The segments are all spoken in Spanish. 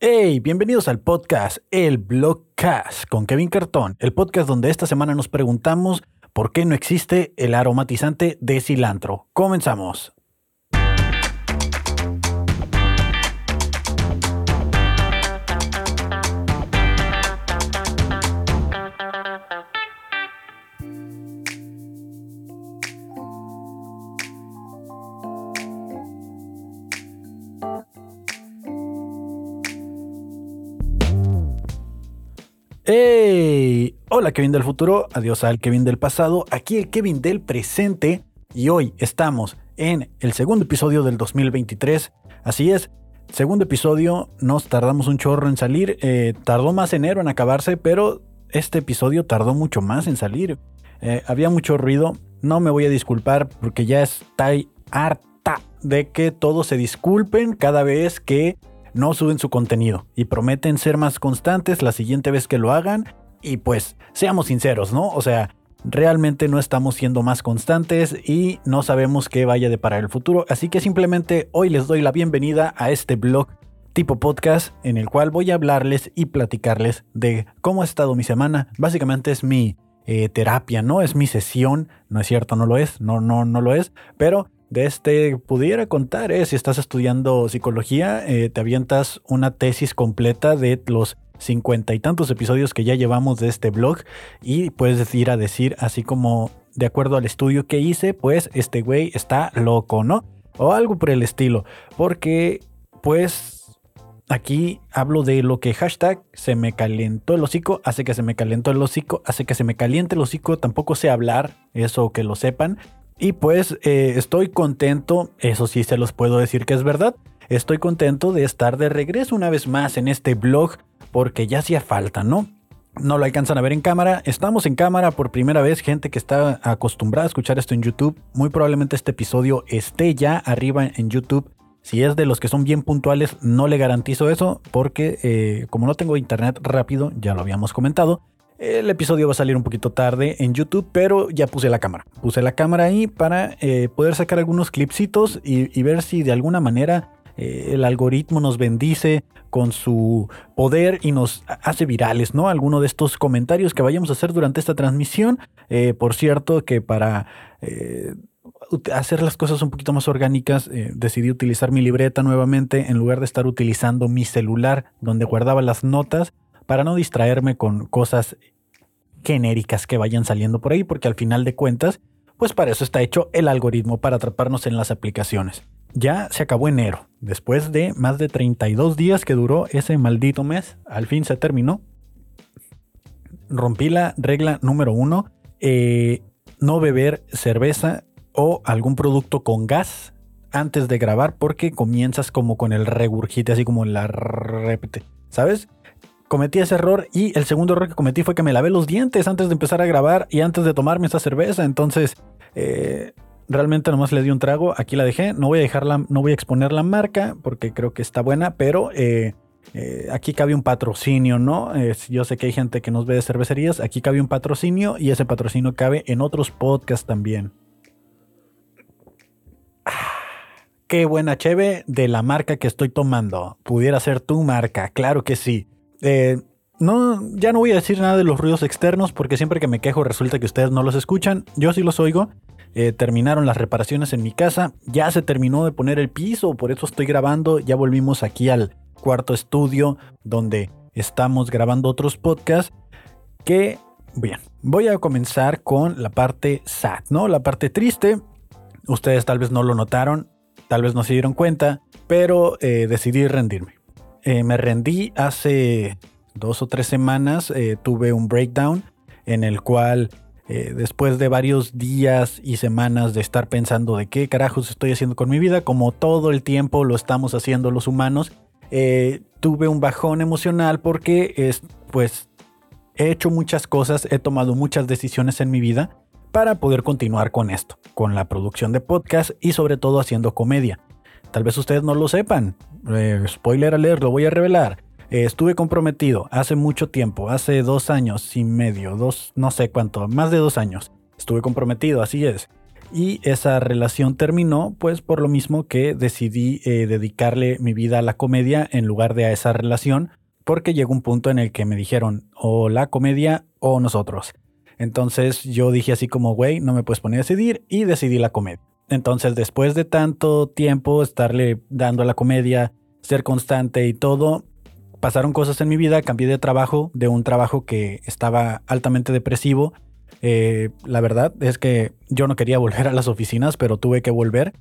Hey, bienvenidos al podcast El Blogcast con Kevin Cartón, el podcast donde esta semana nos preguntamos por qué no existe el aromatizante de cilantro. Comenzamos. Hola Kevin del futuro, adiós al Kevin del pasado, aquí el Kevin del presente. Y hoy estamos en el segundo episodio del 2023. Así es, segundo episodio, nos tardamos un chorro en salir, eh, tardó más enero en acabarse, pero este episodio tardó mucho más en salir. Eh, había mucho ruido, no me voy a disculpar porque ya estoy harta de que todos se disculpen cada vez que no suben su contenido. Y prometen ser más constantes la siguiente vez que lo hagan. Y pues, seamos sinceros, ¿no? O sea, realmente no estamos siendo más constantes y no sabemos qué vaya de para el futuro. Así que simplemente hoy les doy la bienvenida a este blog tipo podcast en el cual voy a hablarles y platicarles de cómo ha estado mi semana. Básicamente es mi eh, terapia, ¿no? Es mi sesión. No es cierto, no lo es. No, no, no lo es. Pero de este pudiera contar, ¿eh? si estás estudiando psicología, eh, te avientas una tesis completa de los cincuenta y tantos episodios que ya llevamos de este blog y puedes ir a decir así como de acuerdo al estudio que hice, pues este güey está loco, ¿no? O algo por el estilo, porque pues aquí hablo de lo que hashtag se me calentó el hocico, hace que se me calentó el hocico, hace que se me caliente el hocico, tampoco sé hablar, eso que lo sepan, y pues eh, estoy contento, eso sí se los puedo decir que es verdad. Estoy contento de estar de regreso una vez más en este blog porque ya hacía falta, ¿no? No lo alcanzan a ver en cámara. Estamos en cámara por primera vez, gente que está acostumbrada a escuchar esto en YouTube. Muy probablemente este episodio esté ya arriba en YouTube. Si es de los que son bien puntuales, no le garantizo eso porque eh, como no tengo internet rápido, ya lo habíamos comentado, el episodio va a salir un poquito tarde en YouTube, pero ya puse la cámara. Puse la cámara ahí para eh, poder sacar algunos clipsitos y, ver si de alguna manera eh, el algoritmo nos bendice con su poder y nos hace virales, ¿no? Alguno de estos comentarios que vayamos a hacer durante esta transmisión. Eh, por cierto, que para hacer las cosas un poquito más orgánicas, decidí utilizar mi libreta nuevamente en lugar de estar utilizando mi celular donde guardaba las notas para no distraerme con cosas genéricas que vayan saliendo por ahí, porque al final de cuentas, pues para eso está hecho el algoritmo, para atraparnos en las aplicaciones. Ya se acabó enero, después de más de 32 días que duró ese maldito mes, al fin se terminó. Rompí la regla número uno, eh, no beber cerveza o algún producto con gas antes de grabar porque comienzas como con el regurgite, así como la repete, ¿sabes? cometí ese error y el segundo error que cometí fue que me lavé los dientes antes de empezar a grabar y antes de tomarme esa cerveza. Entonces, eh, realmente nomás le di un trago. Aquí la dejé. No voy a dejarla, no voy a exponer la marca porque creo que está buena, pero eh, eh, aquí cabe un patrocinio, ¿no? yo sé que hay gente que nos ve de cervecerías. Aquí cabe un patrocinio y ese patrocinio cabe en otros podcasts también. Ah, qué buena cheve de la marca que estoy tomando. Pudiera ser tu marca, claro que sí. Eh, no, ya no voy a decir nada de los ruidos externos porque siempre que me quejo resulta que ustedes no los escuchan. Yo sí los oigo. Eh, terminaron las reparaciones en mi casa. Ya se terminó de poner el piso, por eso estoy grabando. Ya volvimos aquí al cuarto estudio donde estamos grabando otros podcasts. Que, bien, voy a comenzar con la parte sad, ¿no? La parte triste. Ustedes tal vez no lo notaron, tal vez no se dieron cuenta, pero eh, decidí rendirme. Eh, me rendí hace dos o tres semanas, tuve un breakdown en el cual eh, después de varios días y semanas de estar pensando de qué carajos estoy haciendo con mi vida, como todo el tiempo lo estamos haciendo los humanos, tuve un bajón emocional porque es, pues he hecho muchas cosas, he tomado muchas decisiones en mi vida para poder continuar con esto, con la producción de podcast y sobre todo haciendo comedia. Tal vez ustedes no lo sepan. Eh, spoiler alert, lo voy a revelar. Eh, estuve comprometido hace mucho tiempo, hace dos años y medio, dos, no sé cuánto, más de dos años. Estuve comprometido, así es. Y esa relación terminó, pues por lo mismo que decidí eh, dedicarle mi vida a la comedia en lugar de a esa relación, porque llegó un punto en el que me dijeron o la comedia o nosotros. Entonces yo dije así como, güey, no me puedes poner a decidir y decidí la comedia. Entonces después de tanto tiempo estarle dando a la comedia, ser constante y todo, pasaron cosas en mi vida, cambié de trabajo, de un trabajo que estaba altamente depresivo. Eh, la verdad es que yo no quería volver a las oficinas, pero tuve que volver.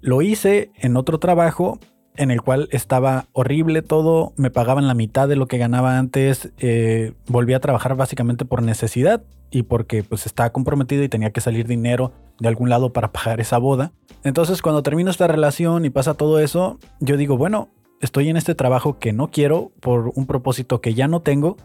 Lo hice en otro trabajo en el cual estaba horrible todo, me pagaban la mitad de lo que ganaba antes, eh, volví a trabajar básicamente por necesidad y porque pues estaba comprometido y tenía que salir dinero de algún lado para pagar esa boda. Entonces cuando termino esta relación y pasa todo eso, yo digo, bueno, estoy en este trabajo que no quiero por un propósito que ya no tengo.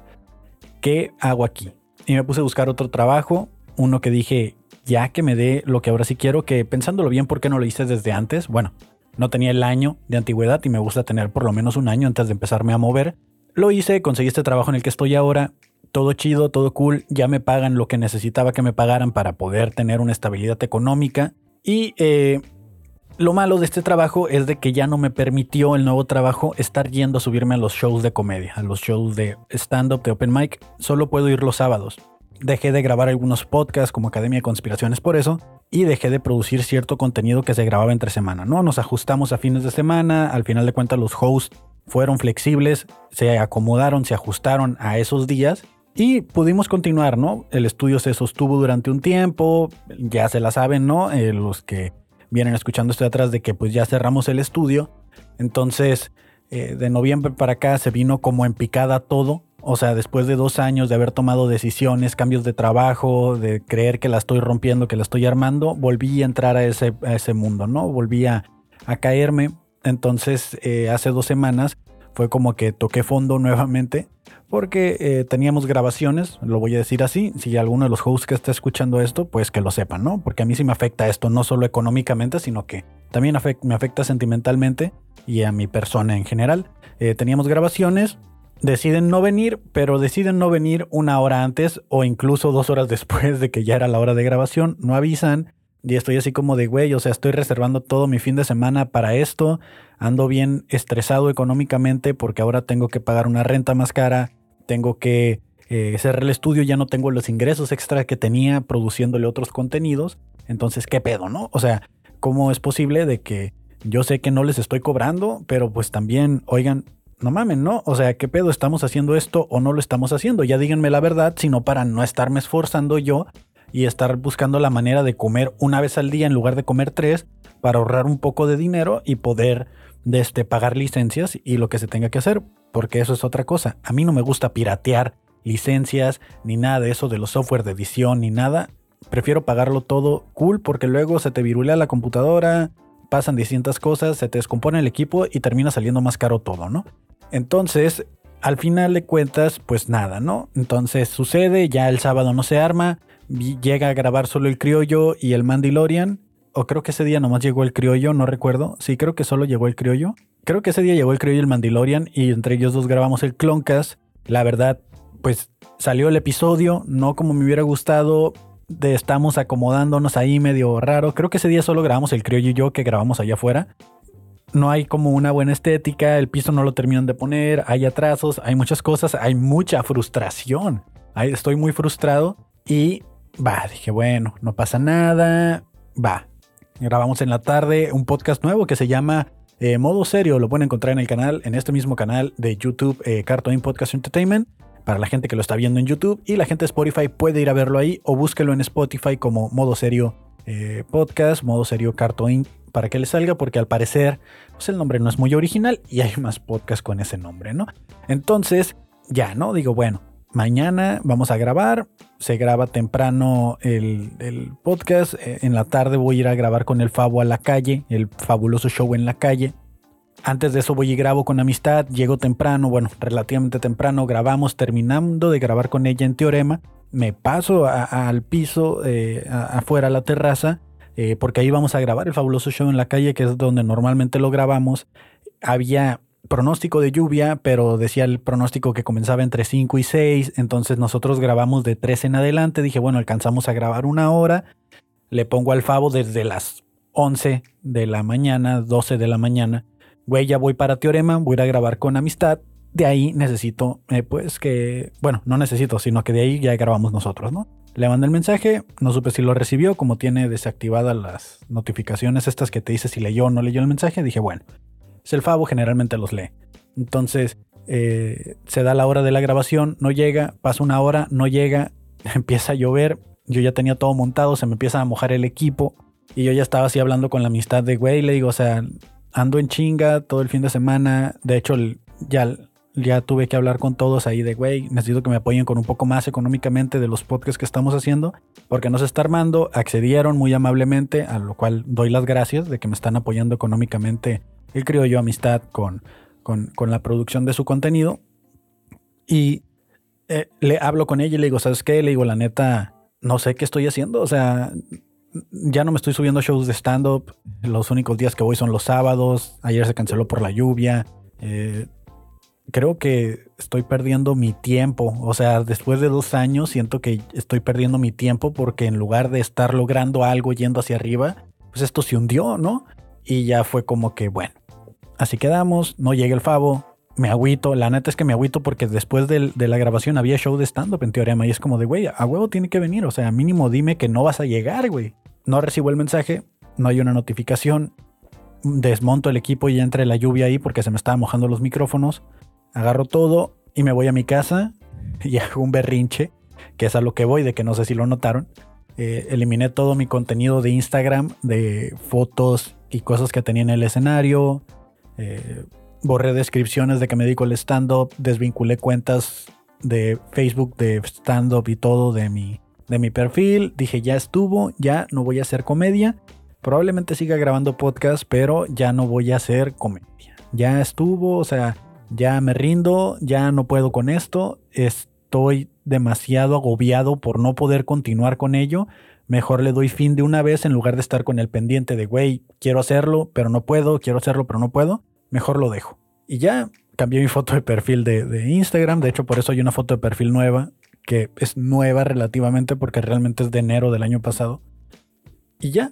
¿Qué hago aquí? Y me puse a buscar otro trabajo, uno que dije, ya que me dé lo que ahora sí quiero, que pensándolo bien, ¿por qué no lo hice desde antes? Bueno, no tenía el año de antigüedad y me gusta tener por lo menos un año antes de empezarme a mover. Lo hice, conseguí este trabajo en el que estoy ahora, todo chido, todo cool, ya me pagan lo que necesitaba que me pagaran para poder tener una estabilidad económica. Y eh, lo malo de este trabajo es de que ya no me permitió el nuevo trabajo estar yendo a subirme a los shows de comedia, a los shows de stand-up, de open mic. Solo puedo ir los sábados. Dejé de grabar algunos podcasts como Academia de Conspiraciones por eso y dejé de producir cierto contenido que se grababa entre semana. No nos ajustamos a fines de semana, al final de cuentas los hosts fueron flexibles, se acomodaron, se ajustaron a esos días y pudimos continuar, ¿no? El estudio se sostuvo durante un tiempo, ya se la saben, ¿no? Eh, los que vienen escuchando esto de atrás de que pues ya cerramos el estudio. Entonces, eh, de noviembre para acá se vino como en picada todo. O sea, después de dos años de haber tomado decisiones, cambios de trabajo, de creer que la estoy rompiendo, que la estoy armando, volví a entrar a ese, a ese mundo, ¿no? Volví a, caerme. Entonces, eh, hace dos semanas fue como que toqué fondo nuevamente porque eh, teníamos grabaciones, lo voy a decir así, si alguno de los hosts que está escuchando esto, pues que lo sepan, ¿no? Porque a mí sí me afecta esto, no solo económicamente, sino que también me afecta sentimentalmente y a mi persona en general. Eh, teníamos grabaciones, deciden no venir, pero deciden no venir una hora antes o incluso dos horas después de que ya era la hora de grabación, no avisan y estoy así como de, güey, o sea, estoy reservando todo mi fin de semana para esto. Ando bien estresado económicamente porque ahora tengo que pagar una renta más cara. Tengo que eh, cerrar el estudio, ya no tengo los ingresos extra que tenía produciéndole otros contenidos. Entonces, ¿qué pedo, no? O sea, ¿cómo es posible de que yo sé que no les estoy cobrando, pero pues también, oigan, no mamen, ¿no? O sea, ¿qué pedo? ¿Estamos haciendo esto o no lo estamos haciendo? Ya díganme la verdad, sino para no estarme esforzando yo y estar buscando la manera de comer una vez al día en lugar de comer tres para ahorrar un poco de dinero y poder este, pagar licencias y lo que se tenga que hacer, porque eso es otra cosa. A mí no me gusta piratear licencias ni nada de eso de los software de edición ni nada. Prefiero pagarlo todo cool porque luego se te virulea la computadora, pasan distintas cosas, se te descompone el equipo y termina saliendo más caro todo, ¿no? Entonces, al final de cuentas, pues nada, ¿no? Entonces sucede, ya el sábado no se arma, llega a grabar solo el criollo y el Mandalorian. O creo que ese día nomás llegó el criollo, no recuerdo. Sí, creo que solo llegó el criollo. Creo que ese día llegó el criollo y el Mandalorian y entre ellos dos grabamos el Cloncast. La verdad, pues salió el episodio, no como me hubiera gustado. De estamos acomodándonos ahí medio raro. Creo que ese día solo grabamos el criollo y yo que grabamos allá afuera. No hay como una buena estética, el piso no lo terminan de poner, hay atrasos, hay muchas cosas, hay mucha frustración. Estoy muy frustrado y Va, dije, bueno, no pasa nada. Va. Grabamos en la tarde un podcast nuevo que se llama eh, Modo Serio. Lo pueden encontrar en el canal, en este mismo canal de YouTube, eh, Cartoon Podcast Entertainment. Para la gente que lo está viendo en YouTube y la gente de Spotify puede ir a verlo ahí o búsquelo en Spotify como Modo Serio eh, Podcast, Modo Serio Cartoon para que le salga, porque al parecer pues el nombre no es muy original y hay más podcasts con ese nombre, ¿no? Entonces, ya, ¿no? Digo, bueno, mañana vamos a grabar. Se graba temprano el, podcast. Eh, en la tarde voy a ir a grabar con el Fabo a la calle, el fabuloso show en la calle. Antes de eso voy y grabo con amistad. Llego temprano, bueno, relativamente temprano. Grabamos, terminando de grabar con ella en Teorema. Me paso al piso, eh, afuera a la terraza, eh, porque ahí vamos a grabar el fabuloso show en la calle, que es donde normalmente lo grabamos. Había pronóstico de lluvia, pero decía el pronóstico que comenzaba entre 5 y 6, entonces nosotros grabamos de 3 en adelante, dije, bueno, alcanzamos a grabar una hora, le pongo al Favo desde las 11 de la mañana, 12 de la mañana. Güey, ya voy para Teorema, voy a, grabar con Amistad. De ahí necesito, eh, pues que, bueno, no necesito, sino que de ahí ya grabamos nosotros, ¿no? Le mandé el mensaje, no supe si lo recibió, como tiene desactivadas las notificaciones estas que te dice si leyó o no leyó el mensaje, dije, bueno, es el Favo, generalmente los lee. Entonces, eh, se da la hora de la grabación, no llega, pasa una hora, no llega, empieza a llover, yo ya tenía todo montado, se me empieza a mojar el equipo y yo ya estaba así hablando con la amistad de, güey, le digo, o sea, ando en chinga todo el fin de semana, de hecho ya ya tuve que hablar con todos ahí de, güey, necesito que me apoyen con un poco más económicamente de los podcasts que estamos haciendo, porque no se está armando. Accedieron muy amablemente, a lo cual doy las gracias de que me están apoyando económicamente el yo Amistad con, con, la producción de su contenido. Y eh, le hablo con ella y le digo, ¿sabes qué? Le digo, la neta, no sé qué estoy haciendo. O sea, ya no me estoy subiendo shows de stand-up. Los únicos días que voy son los sábados. Ayer se canceló por la lluvia. Eh, creo que estoy perdiendo mi tiempo. O sea, después de dos años siento que estoy perdiendo mi tiempo porque en lugar de estar logrando algo yendo hacia arriba, pues esto se hundió, ¿no? Y ya fue como que, bueno, así quedamos, no llega el favo, me agüito. La neta es que me agüito porque después de, la grabación había show de stand-up en Teorema y es como de, güey, a huevo tiene que venir. O sea, mínimo dime que no vas a llegar, güey. No recibo el mensaje, no hay una notificación. Desmonto el equipo y entra la lluvia ahí porque se me estaban mojando los micrófonos agarro todo y me voy a mi casa y hago un berrinche, que es a lo que voy, de que no sé si lo notaron. Eh, eliminé todo mi contenido de Instagram, de fotos y cosas que tenía en el escenario. Eh, borré descripciones de que me dedico al stand-up, desvinculé cuentas de Facebook de stand-up y todo de mi, de mi perfil. Dije, ya estuvo, ya no voy a hacer comedia. Probablemente siga grabando podcast, pero ya no voy a hacer comedia. Ya estuvo, o sea, ya me rindo, ya no puedo con esto, estoy demasiado agobiado por no poder continuar con ello, mejor le doy fin de una vez en lugar de estar con el pendiente de, güey, quiero hacerlo, pero no puedo, quiero hacerlo, pero no puedo, mejor lo dejo. Y ya cambié mi foto de perfil de, Instagram, de hecho por eso hay una foto de perfil nueva, que es nueva relativamente porque realmente es de enero del año pasado. Y ya,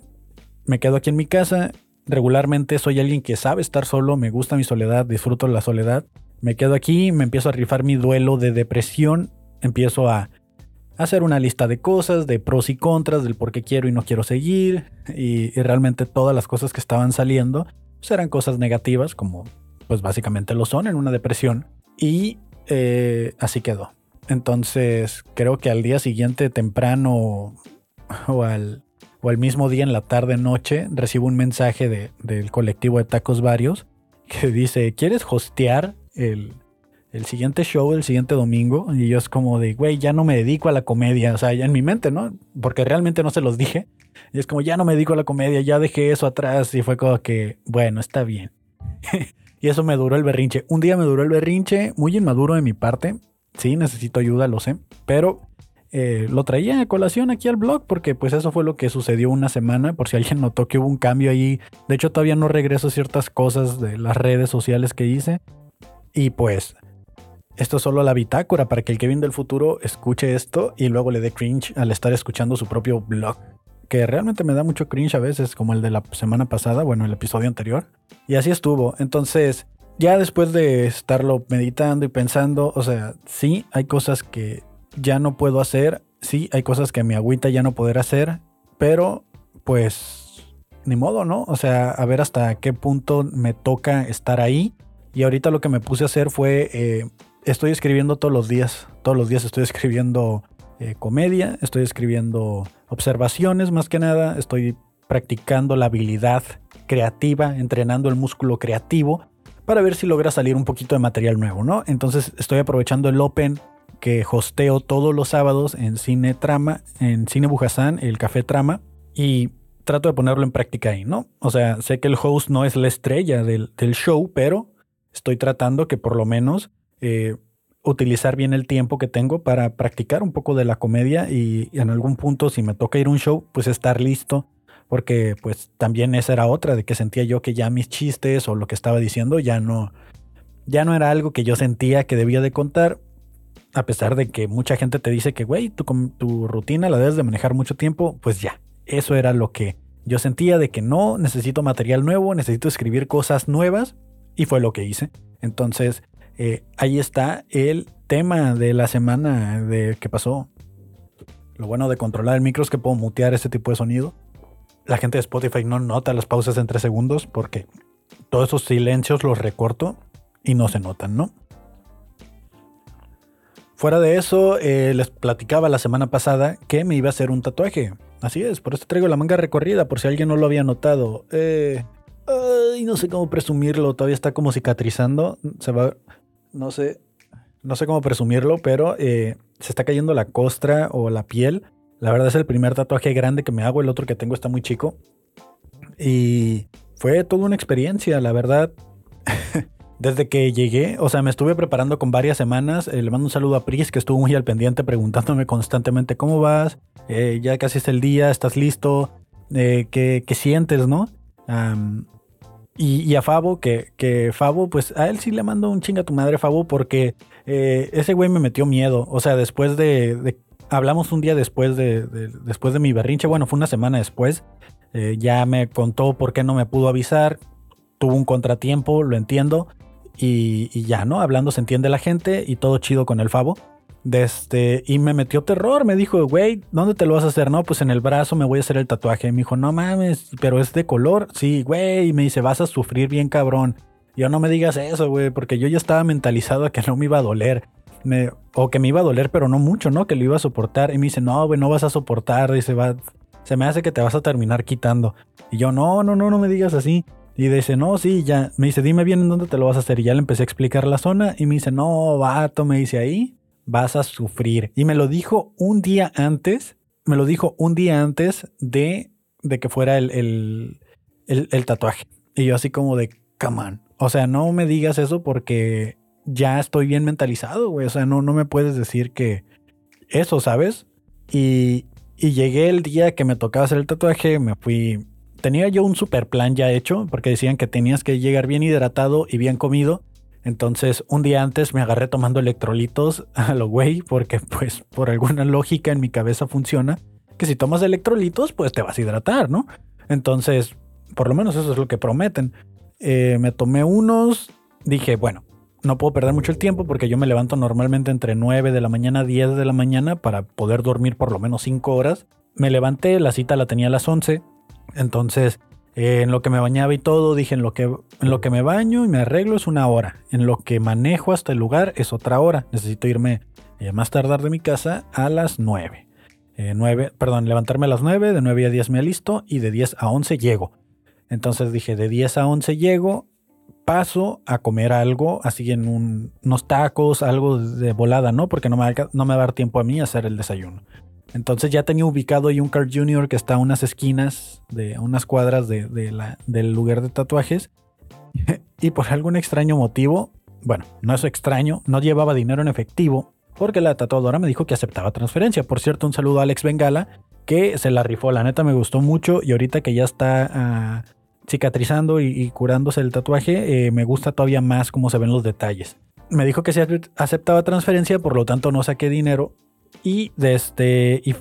me quedo aquí en mi casa, regularmente soy alguien que sabe estar solo, me gusta mi soledad, disfruto la soledad. Me quedo aquí, me empiezo a rifar mi duelo de depresión, empiezo a hacer una lista de cosas, de pros y contras, del por qué quiero y no quiero seguir. Y, realmente todas las cosas que estaban saliendo pues eran cosas negativas, como pues básicamente lo son en una depresión. Y eh, así quedó. Entonces creo que al día siguiente temprano o al o el mismo día en la tarde noche recibo un mensaje de, del colectivo de tacos varios que dice, ¿quieres hostear el, el siguiente show el siguiente domingo? Y yo es como de, güey, ya no me dedico a la comedia, o sea, ya en mi mente, ¿no? Porque realmente no se los dije. Y es como, ya no me dedico a la comedia, ya dejé eso atrás y fue como que, bueno, está bien. y eso me duró el berrinche. Un día me duró el berrinche, muy inmaduro de mi parte. Sí, necesito ayuda, lo sé. Pero eh, lo traía a colación aquí al blog porque pues eso fue lo que sucedió una semana, por si alguien notó que hubo un cambio ahí. De hecho todavía no regreso ciertas cosas de las redes sociales que hice. Y pues esto es solo la bitácora para que el Kevin del futuro escuche esto y luego le dé cringe al estar escuchando su propio blog. Que realmente me da mucho cringe a veces, como el de la semana pasada, bueno, el episodio anterior. Y así estuvo. Entonces, ya después de estarlo meditando y pensando, o sea, sí, hay cosas que ya no puedo hacer. Sí, hay cosas que me agüita ya no poder hacer, pero pues ni modo, ¿no? O sea, a ver hasta qué punto me toca estar ahí. Y ahorita lo que me puse a hacer fue, eh, estoy escribiendo todos los días, todos los días estoy escribiendo eh, comedia, estoy escribiendo observaciones más que nada, estoy practicando la habilidad creativa, entrenando el músculo creativo para ver si logra salir un poquito de material nuevo, ¿no? Entonces estoy aprovechando el Open que hosteo todos los sábados en Cine Trama, en Cine Bujasán, el Café Trama, y trato de ponerlo en práctica ahí, ¿no? O sea, sé que el host no es la estrella del, show, pero estoy tratando que por lo menos eh, utilizar bien el tiempo que tengo para practicar un poco de la comedia y, en algún punto si me toca ir a un show, pues estar listo, porque pues también esa era otra de que sentía yo que ya mis chistes o lo que estaba diciendo ya no, ya no era algo que yo sentía que debía de contar a pesar de que mucha gente te dice que, güey, tu, tu rutina la debes de manejar mucho tiempo, pues ya, eso era lo que yo sentía de que no, necesito material nuevo, necesito escribir cosas nuevas y fue lo que hice. Entonces, eh, ahí está el tema de la semana de que pasó. Lo bueno de controlar el micro es que puedo mutear ese tipo de sonido. La gente de Spotify no nota las pausas en 3 segundos porque todos esos silencios los recorto y no se notan, ¿no? Fuera de eso, eh, les platicaba la semana pasada que me iba a hacer un tatuaje. Así es, por eso traigo la manga recorrida, por si alguien no lo había notado. Eh, ay, no sé cómo presumirlo, todavía está como cicatrizando. Se va. No sé. No sé cómo presumirlo, pero eh, se está cayendo la costra o la piel. La verdad es el primer tatuaje grande que me hago, el otro que tengo está muy chico. Y fue toda una experiencia, la verdad. Desde que llegué, o sea, me estuve preparando con varias semanas. Eh, le mando un saludo a Pris, que estuvo muy al pendiente preguntándome constantemente cómo vas. Eh, ya casi es el día, estás listo. ¿qué, sientes, no? Y, a Fabo, que, que Fabo, pues a él sí le mando un chinga a tu madre, Fabo, porque ese güey me metió miedo. O sea, después de, hablamos un día después de, después de mi berrinche, bueno, fue una semana después. ya me contó por qué no me pudo avisar. Tuvo un contratiempo, lo entiendo. Y, ya, ¿no? Hablando se entiende la gente y todo chido con el Favo. este, y me metió terror, me dijo, güey, ¿dónde te lo vas a hacer? No, pues en el brazo me voy a hacer el tatuaje. Y me dijo, no mames, pero es de color. Sí, güey. Y me dice, vas a sufrir bien cabrón. yo no me digas eso, güey, porque yo ya estaba mentalizado a que no me iba a doler. Me, o que me iba a doler, pero no mucho, ¿no? Que lo iba a soportar. Y me dice, no, güey, no vas a soportar. Dice, va, se me hace que te vas a terminar quitando. Y yo, no, no, no, no me digas así. Y dice, no, sí, ya. Me dice, dime bien en dónde te lo vas a hacer. Y ya le empecé a explicar la zona. Y me dice, no, vato, me dice ahí, vas a sufrir. Y me lo dijo un día antes. Me lo dijo un día antes de, de que fuera el, el, el, tatuaje. Y yo así como de, come on. O sea, no me digas eso porque ya estoy bien mentalizado, güey. O sea, no, no me puedes decir que eso, ¿sabes? Y, y llegué el día que me tocaba hacer el tatuaje, me fui tenía yo un super plan ya hecho, porque decían que tenías que llegar bien hidratado y bien comido. Entonces, un día antes me agarré tomando electrolitos a lo güey, porque pues por alguna lógica en mi cabeza funciona que si tomas electrolitos, pues te vas a hidratar, ¿no? Entonces, por lo menos eso es lo que prometen. Eh, me tomé unos, dije, bueno, no puedo perder mucho el tiempo porque yo me levanto normalmente entre 9 de la mañana a 10 de la mañana para poder dormir por lo menos 5 horas. Me levanté, la cita la tenía a las 11, entonces, eh, en lo que me bañaba y todo, dije, en lo, que, en lo que me baño y me arreglo es una hora. En lo que manejo hasta el lugar es otra hora. Necesito irme eh, más tardar de mi casa a las 9. Eh, perdón, levantarme a las 9, de 9 a 10 me alisto y de 10 a 11 llego. Entonces dije, de 10 a 11 llego, paso a comer algo, así en unos tacos, algo de volada, ¿no? Porque no me, no me va a dar tiempo a mí hacer el desayuno. Entonces ya tenía ubicado ahí un Car Junior que está a unas esquinas, de unas cuadras del lugar de tatuajes. y por algún extraño motivo, bueno, no es extraño, no llevaba dinero en efectivo porque la tatuadora me dijo que aceptaba transferencia. Por cierto, un saludo a Alex Bengala que se la rifó, la neta me gustó mucho y ahorita que ya está ah, cicatrizando y, curándose el tatuaje, eh, me gusta todavía más cómo se ven los detalles. Me dijo que se aceptaba transferencia, por lo tanto no saqué dinero, y de este, y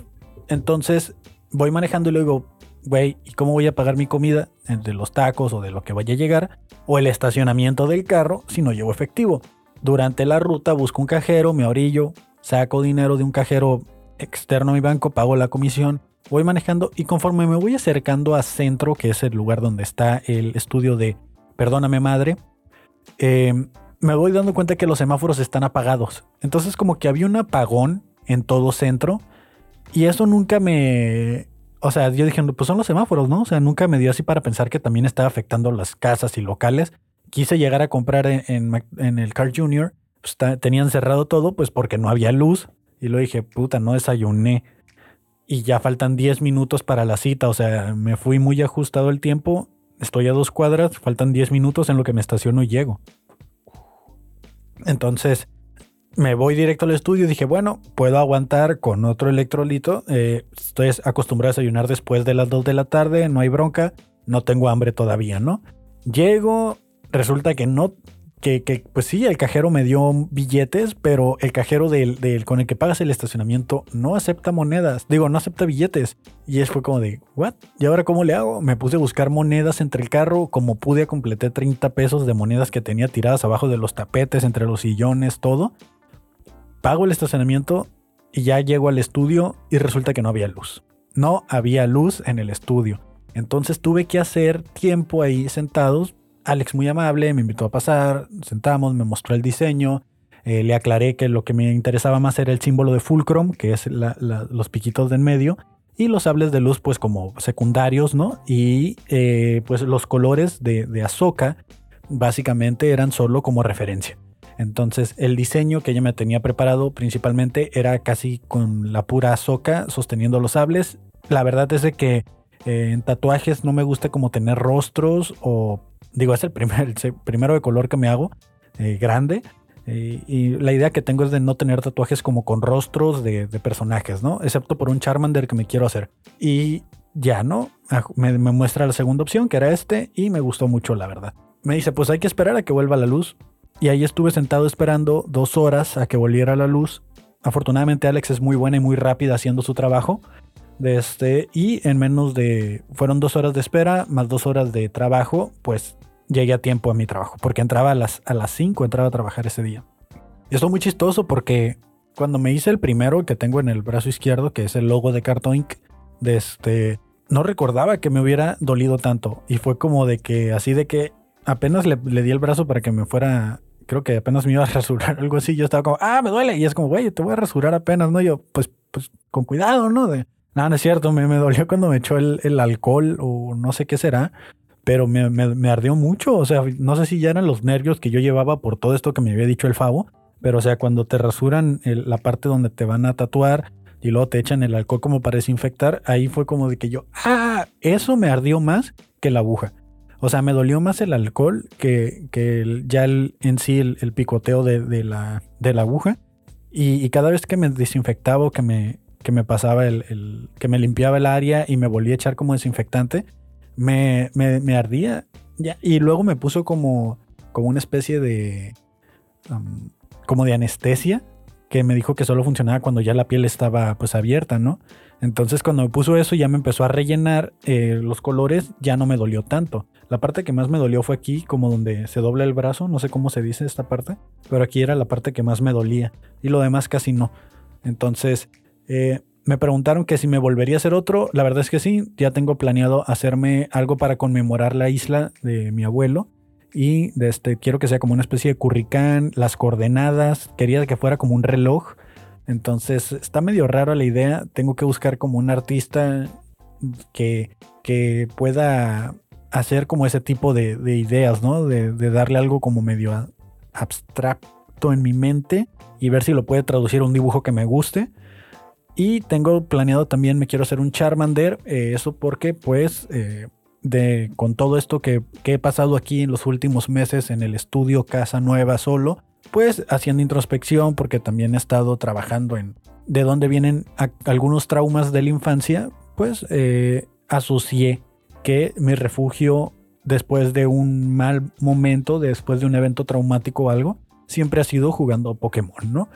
entonces voy manejando y le digo, güey, ¿y cómo voy a pagar mi comida? De los tacos o de lo que vaya a llegar, o el estacionamiento del carro si no llevo efectivo. Durante la ruta busco un cajero, me orillo, saco dinero de un cajero externo a mi banco, pago la comisión, voy manejando y conforme me voy acercando a centro, que es el lugar donde está el estudio de Perdóname Madre, eh, me voy dando cuenta que los semáforos están apagados. Entonces como que había un apagón en todo centro. Y eso nunca me... O sea, yo dije, pues son los semáforos, ¿no? O sea, nunca me dio así para pensar que también estaba afectando las casas y locales. Quise llegar a comprar en, el Car Junior. Pues tenían cerrado todo, pues porque no había luz. Y lo dije, puta, no desayuné. Y ya faltan 10 minutos para la cita. O sea, me fui muy ajustado el tiempo. Estoy a dos cuadras, faltan 10 minutos en lo que me estaciono y llego. Entonces, me voy directo al estudio y dije, bueno, puedo aguantar con otro electrolito. Eh, estoy acostumbrado a desayunar después de las 2 de la tarde, no hay bronca, no tengo hambre todavía, ¿no? Llego, resulta que no que, que, pues sí, el cajero me dio billetes, pero el cajero del, del, con el que pagas el estacionamiento no acepta monedas. Digo, no acepta billetes. Y es fue como de, ¿what? ¿Y ahora cómo le hago? Me puse a buscar monedas entre el carro. Como pude, completé 30 pesos de monedas que tenía tiradas abajo de los tapetes, entre los sillones, todo. Pago el estacionamiento y ya llego al estudio y resulta que no había luz. No había luz en el estudio. Entonces tuve que hacer tiempo ahí sentados Alex muy amable, me invitó a pasar, sentamos, me mostró el diseño, eh, le aclaré que lo que me interesaba más era el símbolo de fulcrum, que es los piquitos de en medio, y los sables de luz pues como secundarios, ¿no? Y eh, pues los colores de, de Ahsoka básicamente eran solo como referencia. Entonces el diseño que ella me tenía preparado principalmente era casi con la pura Ahsoka sosteniendo los sables. La verdad es de que eh, en tatuajes no me gusta como tener rostros o Digo, es el, primer, primero de color que me hago, eh, grande. Eh, y la idea que tengo es de no tener tatuajes como con rostros de, personajes, ¿no? Excepto por un Charmander que me quiero hacer. Y ya, ¿no? Me, muestra la segunda opción, que era este, y me gustó mucho, la verdad. Me dice, pues hay que esperar a que vuelva la luz. Y ahí estuve sentado esperando dos horas a que volviera la luz. Afortunadamente Alex es muy buena y muy rápida haciendo su trabajo. De este, y en menos de, fueron dos horas de espera, más dos horas de trabajo, pues llegué a tiempo a mi trabajo, porque entraba a las, a las 5, entraba a trabajar ese día. Esto muy chistoso porque cuando me hice el primero que tengo en el brazo izquierdo, que es el logo de Cartoon Inc., de este, no recordaba que me hubiera dolido tanto. Y fue como de que, así de que apenas le, di el brazo para que me fuera, creo que apenas me iba a rasurar, algo así. Yo estaba como, ah, me duele. Y es como, güey, te voy a rasurar apenas, ¿no? Yo, pues, pues con cuidado, ¿no? De, no, no es cierto, me, me dolió cuando me echó el, el alcohol o no sé qué será pero me, ardió mucho. O sea, no sé si ya eran los nervios que yo llevaba por todo esto que me había dicho el Favo, pero o sea, cuando te rasuran la parte donde te van a tatuar y luego te echan el alcohol como para desinfectar, ahí fue como de que yo, ah, eso me ardió más que la aguja. O sea, me dolió más el alcohol que, que ya en sí el, picoteo de, la, de la aguja. Y, cada vez que me desinfectaba o que me, que me pasaba el, que me limpiaba el área y me volvía a echar como desinfectante, me, me, ardía. Ya, y luego me puso como, como una especie de. como de anestesia. Que me dijo que solo funcionaba cuando ya la piel estaba pues abierta, ¿no? Entonces cuando me puso eso ya me empezó a rellenar eh, los colores, ya no me dolió tanto. La parte que más me dolió fue aquí, como donde se dobla el brazo, no sé cómo se dice esta parte, pero aquí era la parte que más me dolía y lo demás casi no. Entonces, eh, me preguntaron que si me volvería a hacer otro. La verdad es que sí, ya tengo planeado hacerme algo para conmemorar la isla de mi abuelo. Y este, quiero que sea como una especie de curricán, las coordenadas. Quería que fuera como un reloj. Entonces está medio raro la idea. Tengo que buscar como un artista que, que pueda hacer como ese tipo de, ideas, ¿no? De, darle algo como medio abstracto en mi mente y ver si lo puede traducir a un dibujo que me guste. Y tengo planeado también, me quiero hacer un Charmander. Eh, eso porque, pues, eh, de, con todo esto que, he pasado aquí en los últimos meses en el estudio Casa Nueva solo, pues haciendo introspección, porque también he estado trabajando en de dónde vienen algunos traumas de la infancia, pues eh, asocié que mi refugio después de un mal momento, después de un evento traumático o algo, siempre ha sido jugando Pokémon, ¿no?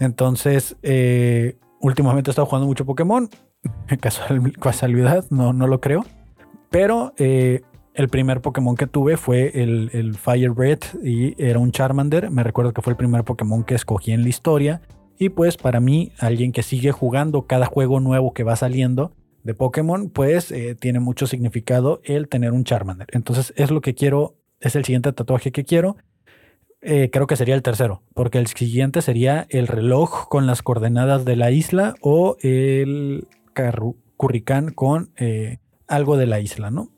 Entonces, eh, últimamente he estado jugando mucho Pokémon. Casual, casualidad, no, no lo creo. Pero eh, el primer Pokémon que tuve fue el, el, Fire Red y era un Charmander. Me recuerdo que fue el primer Pokémon que escogí en la historia. Y pues para mí, alguien que sigue jugando cada juego nuevo que va saliendo de Pokémon, pues eh, tiene mucho significado el tener un Charmander. Entonces es lo que quiero, es el siguiente tatuaje que quiero. Eh, creo que sería el tercero, porque el siguiente sería el reloj con las coordenadas de la isla o el curricán con eh, algo de la isla, ¿no?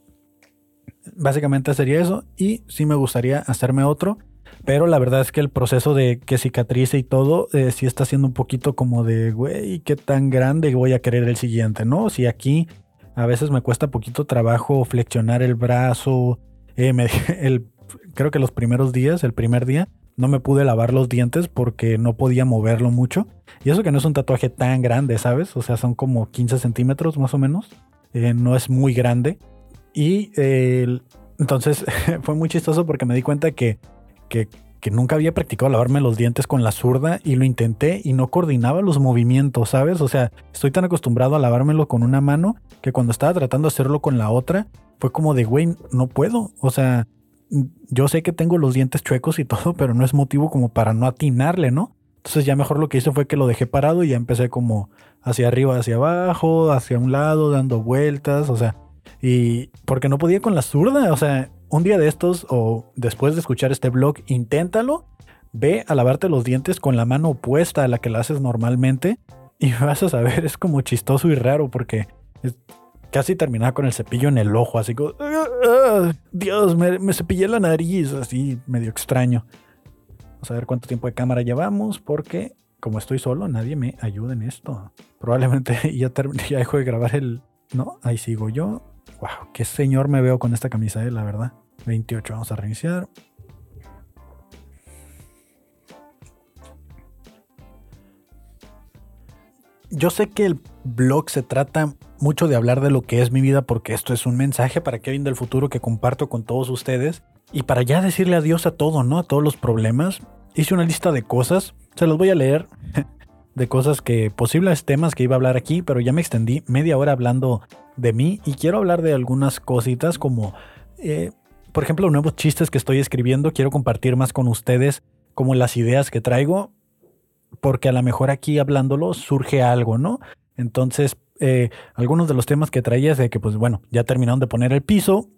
Básicamente sería eso y sí me gustaría hacerme otro, pero la verdad es que el proceso de que cicatrice y todo eh, sí está siendo un poquito como de, güey, qué tan grande voy a querer el siguiente, ¿no? Si aquí a veces me cuesta poquito trabajo flexionar el brazo, el creo que los primeros días, el primer día, no me pude lavar los dientes porque no podía moverlo mucho. Y eso que no es un tatuaje tan grande, ¿sabes? O sea, son como 15 centímetros más o menos. Eh, no es muy grande. Y entonces fue muy chistoso porque me di cuenta que, que que nunca había practicado lavarme los dientes con la zurda y lo intenté y no coordinaba los movimientos, ¿sabes? O sea, estoy tan acostumbrado a lavármelo con una mano que cuando estaba tratando de hacerlo con la otra, fue como de, güey, no puedo. O sea, yo sé que tengo los dientes chuecos y todo, pero no es motivo como para no atinarle, ¿no? Entonces ya mejor lo que hice fue que lo dejé parado y ya empecé como hacia arriba, hacia abajo, hacia un lado, dando vueltas, o sea, y porque no podía con la zurda, o sea, un día de estos o después de escuchar este blog, inténtalo, ve a lavarte los dientes con la mano opuesta a la que lo haces normalmente y vas a saber, es como chistoso y raro porque casi terminaba con el cepillo en el ojo, así como, ah, Dios, me, me cepillé la nariz, así medio extraño. Vamos a ver cuánto tiempo de cámara llevamos porque como estoy solo, nadie me ayuda en esto. Probablemente ya, ya dejo de grabar el... No, ahí sigo yo. Wow, qué señor me veo con esta camisa, eh, la verdad. 28, vamos a reiniciar. Yo sé que el blog se trata mucho de hablar de lo que es mi vida porque esto es un mensaje para Kevin del futuro que comparto con todos ustedes y para ya decirle adiós a todo, ¿no? A todos los problemas. Hice una lista de cosas, se los voy a leer, de cosas que, posibles temas que iba a hablar aquí, pero ya me extendí media hora hablando de mí y quiero hablar de algunas cositas como eh, por ejemplo, nuevos chistes que estoy escribiendo, quiero compartir más con ustedes como las ideas que traigo, porque a lo mejor aquí hablándolo surge algo, ¿no? Entonces, eh, algunos de los temas que traía es de que, pues bueno, ya terminaron de poner el piso,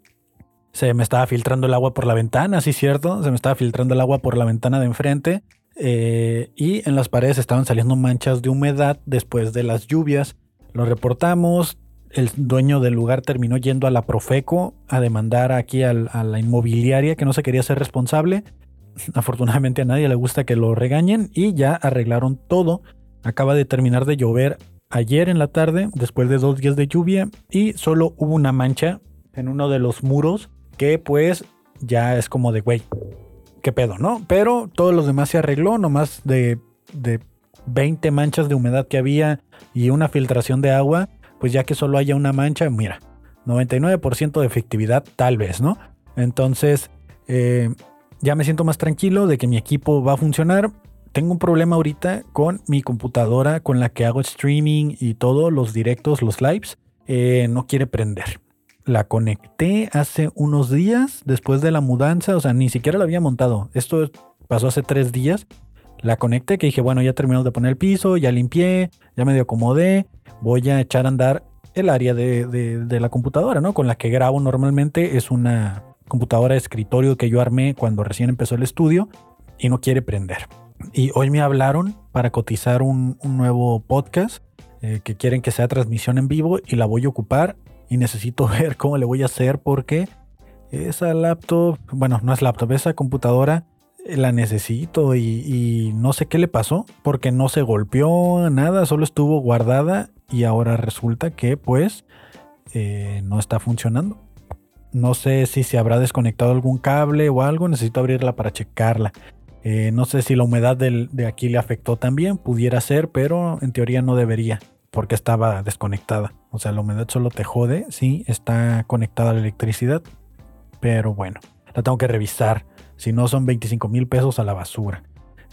se me estaba filtrando el agua por la ventana, sí, cierto, se me estaba filtrando el agua por la ventana de enfrente, eh, y en las paredes estaban saliendo manchas de humedad después de las lluvias. Lo reportamos, el dueño del lugar terminó yendo a la Profeco a demandar aquí a la inmobiliaria que no se quería ser responsable. Afortunadamente a nadie le gusta que lo regañen y ya arreglaron todo. Acaba de terminar de llover ayer en la tarde, después de dos días de lluvia, y solo hubo una mancha en uno de los muros que pues ya es como de, güey, qué pedo, ¿no? Pero todos los demás se arregló, nomás de, de 20 manchas de humedad que había y una filtración de agua pues ya que solo haya una mancha, mira, 99% de efectividad tal vez, ¿no? Entonces, eh, ya me siento más tranquilo de que mi equipo va a funcionar. Tengo un problema ahorita con mi computadora con la que hago streaming y todos los directos, los lives. Eh, no quiere prender. La conecté hace unos días después de la mudanza, o sea, ni siquiera la había montado. Esto pasó hace tres días. La conecté que dije, bueno, ya terminamos de poner el piso, ya limpié, ya medio acomodé voy a echar a andar el área de, la computadora, ¿no? Con la que grabo normalmente es una computadora de escritorio que yo armé cuando recién empezó el estudio y no quiere prender. Y hoy me hablaron para cotizar un, nuevo podcast eh, que quieren que sea transmisión en vivo y la voy a ocupar y necesito ver cómo le voy a hacer porque esa laptop, bueno, no es laptop, esa computadora la necesito y, no sé qué le pasó porque no se golpeó nada, solo estuvo guardada y ahora resulta que pues eh, no está funcionando. No sé si se habrá desconectado algún cable o algo, necesito abrirla para checarla. Eh, no sé si la humedad de aquí le afectó también, pudiera ser, pero en teoría no debería porque estaba desconectada. O sea, la humedad solo te jode si está conectada a la electricidad. Pero bueno, la tengo que revisar. Si no, son 25 mil pesos a la basura.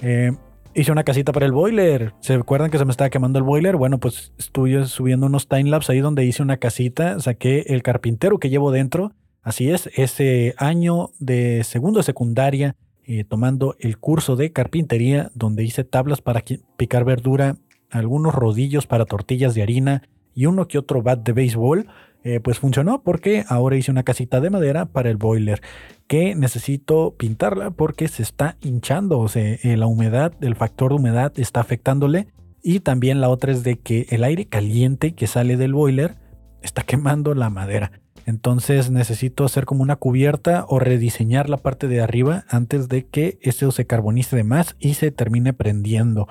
Eh, hice una casita para el boiler. ¿Se acuerdan que se me estaba quemando el boiler? Bueno, pues estuve subiendo unos timelapse ahí donde hice una casita. Saqué el carpintero que llevo dentro. Así es, ese año de segundo de secundaria, eh, tomando el curso de carpintería, donde hice tablas para picar verdura, algunos rodillos para tortillas de harina y uno que otro bat de béisbol. Eh, pues funcionó porque ahora hice una casita de madera para el boiler que necesito pintarla porque se está hinchando, o sea, eh, la humedad, el factor de humedad está afectándole y también la otra es de que el aire caliente que sale del boiler está quemando la madera. Entonces necesito hacer como una cubierta o rediseñar la parte de arriba antes de que eso se carbonice de más y se termine prendiendo.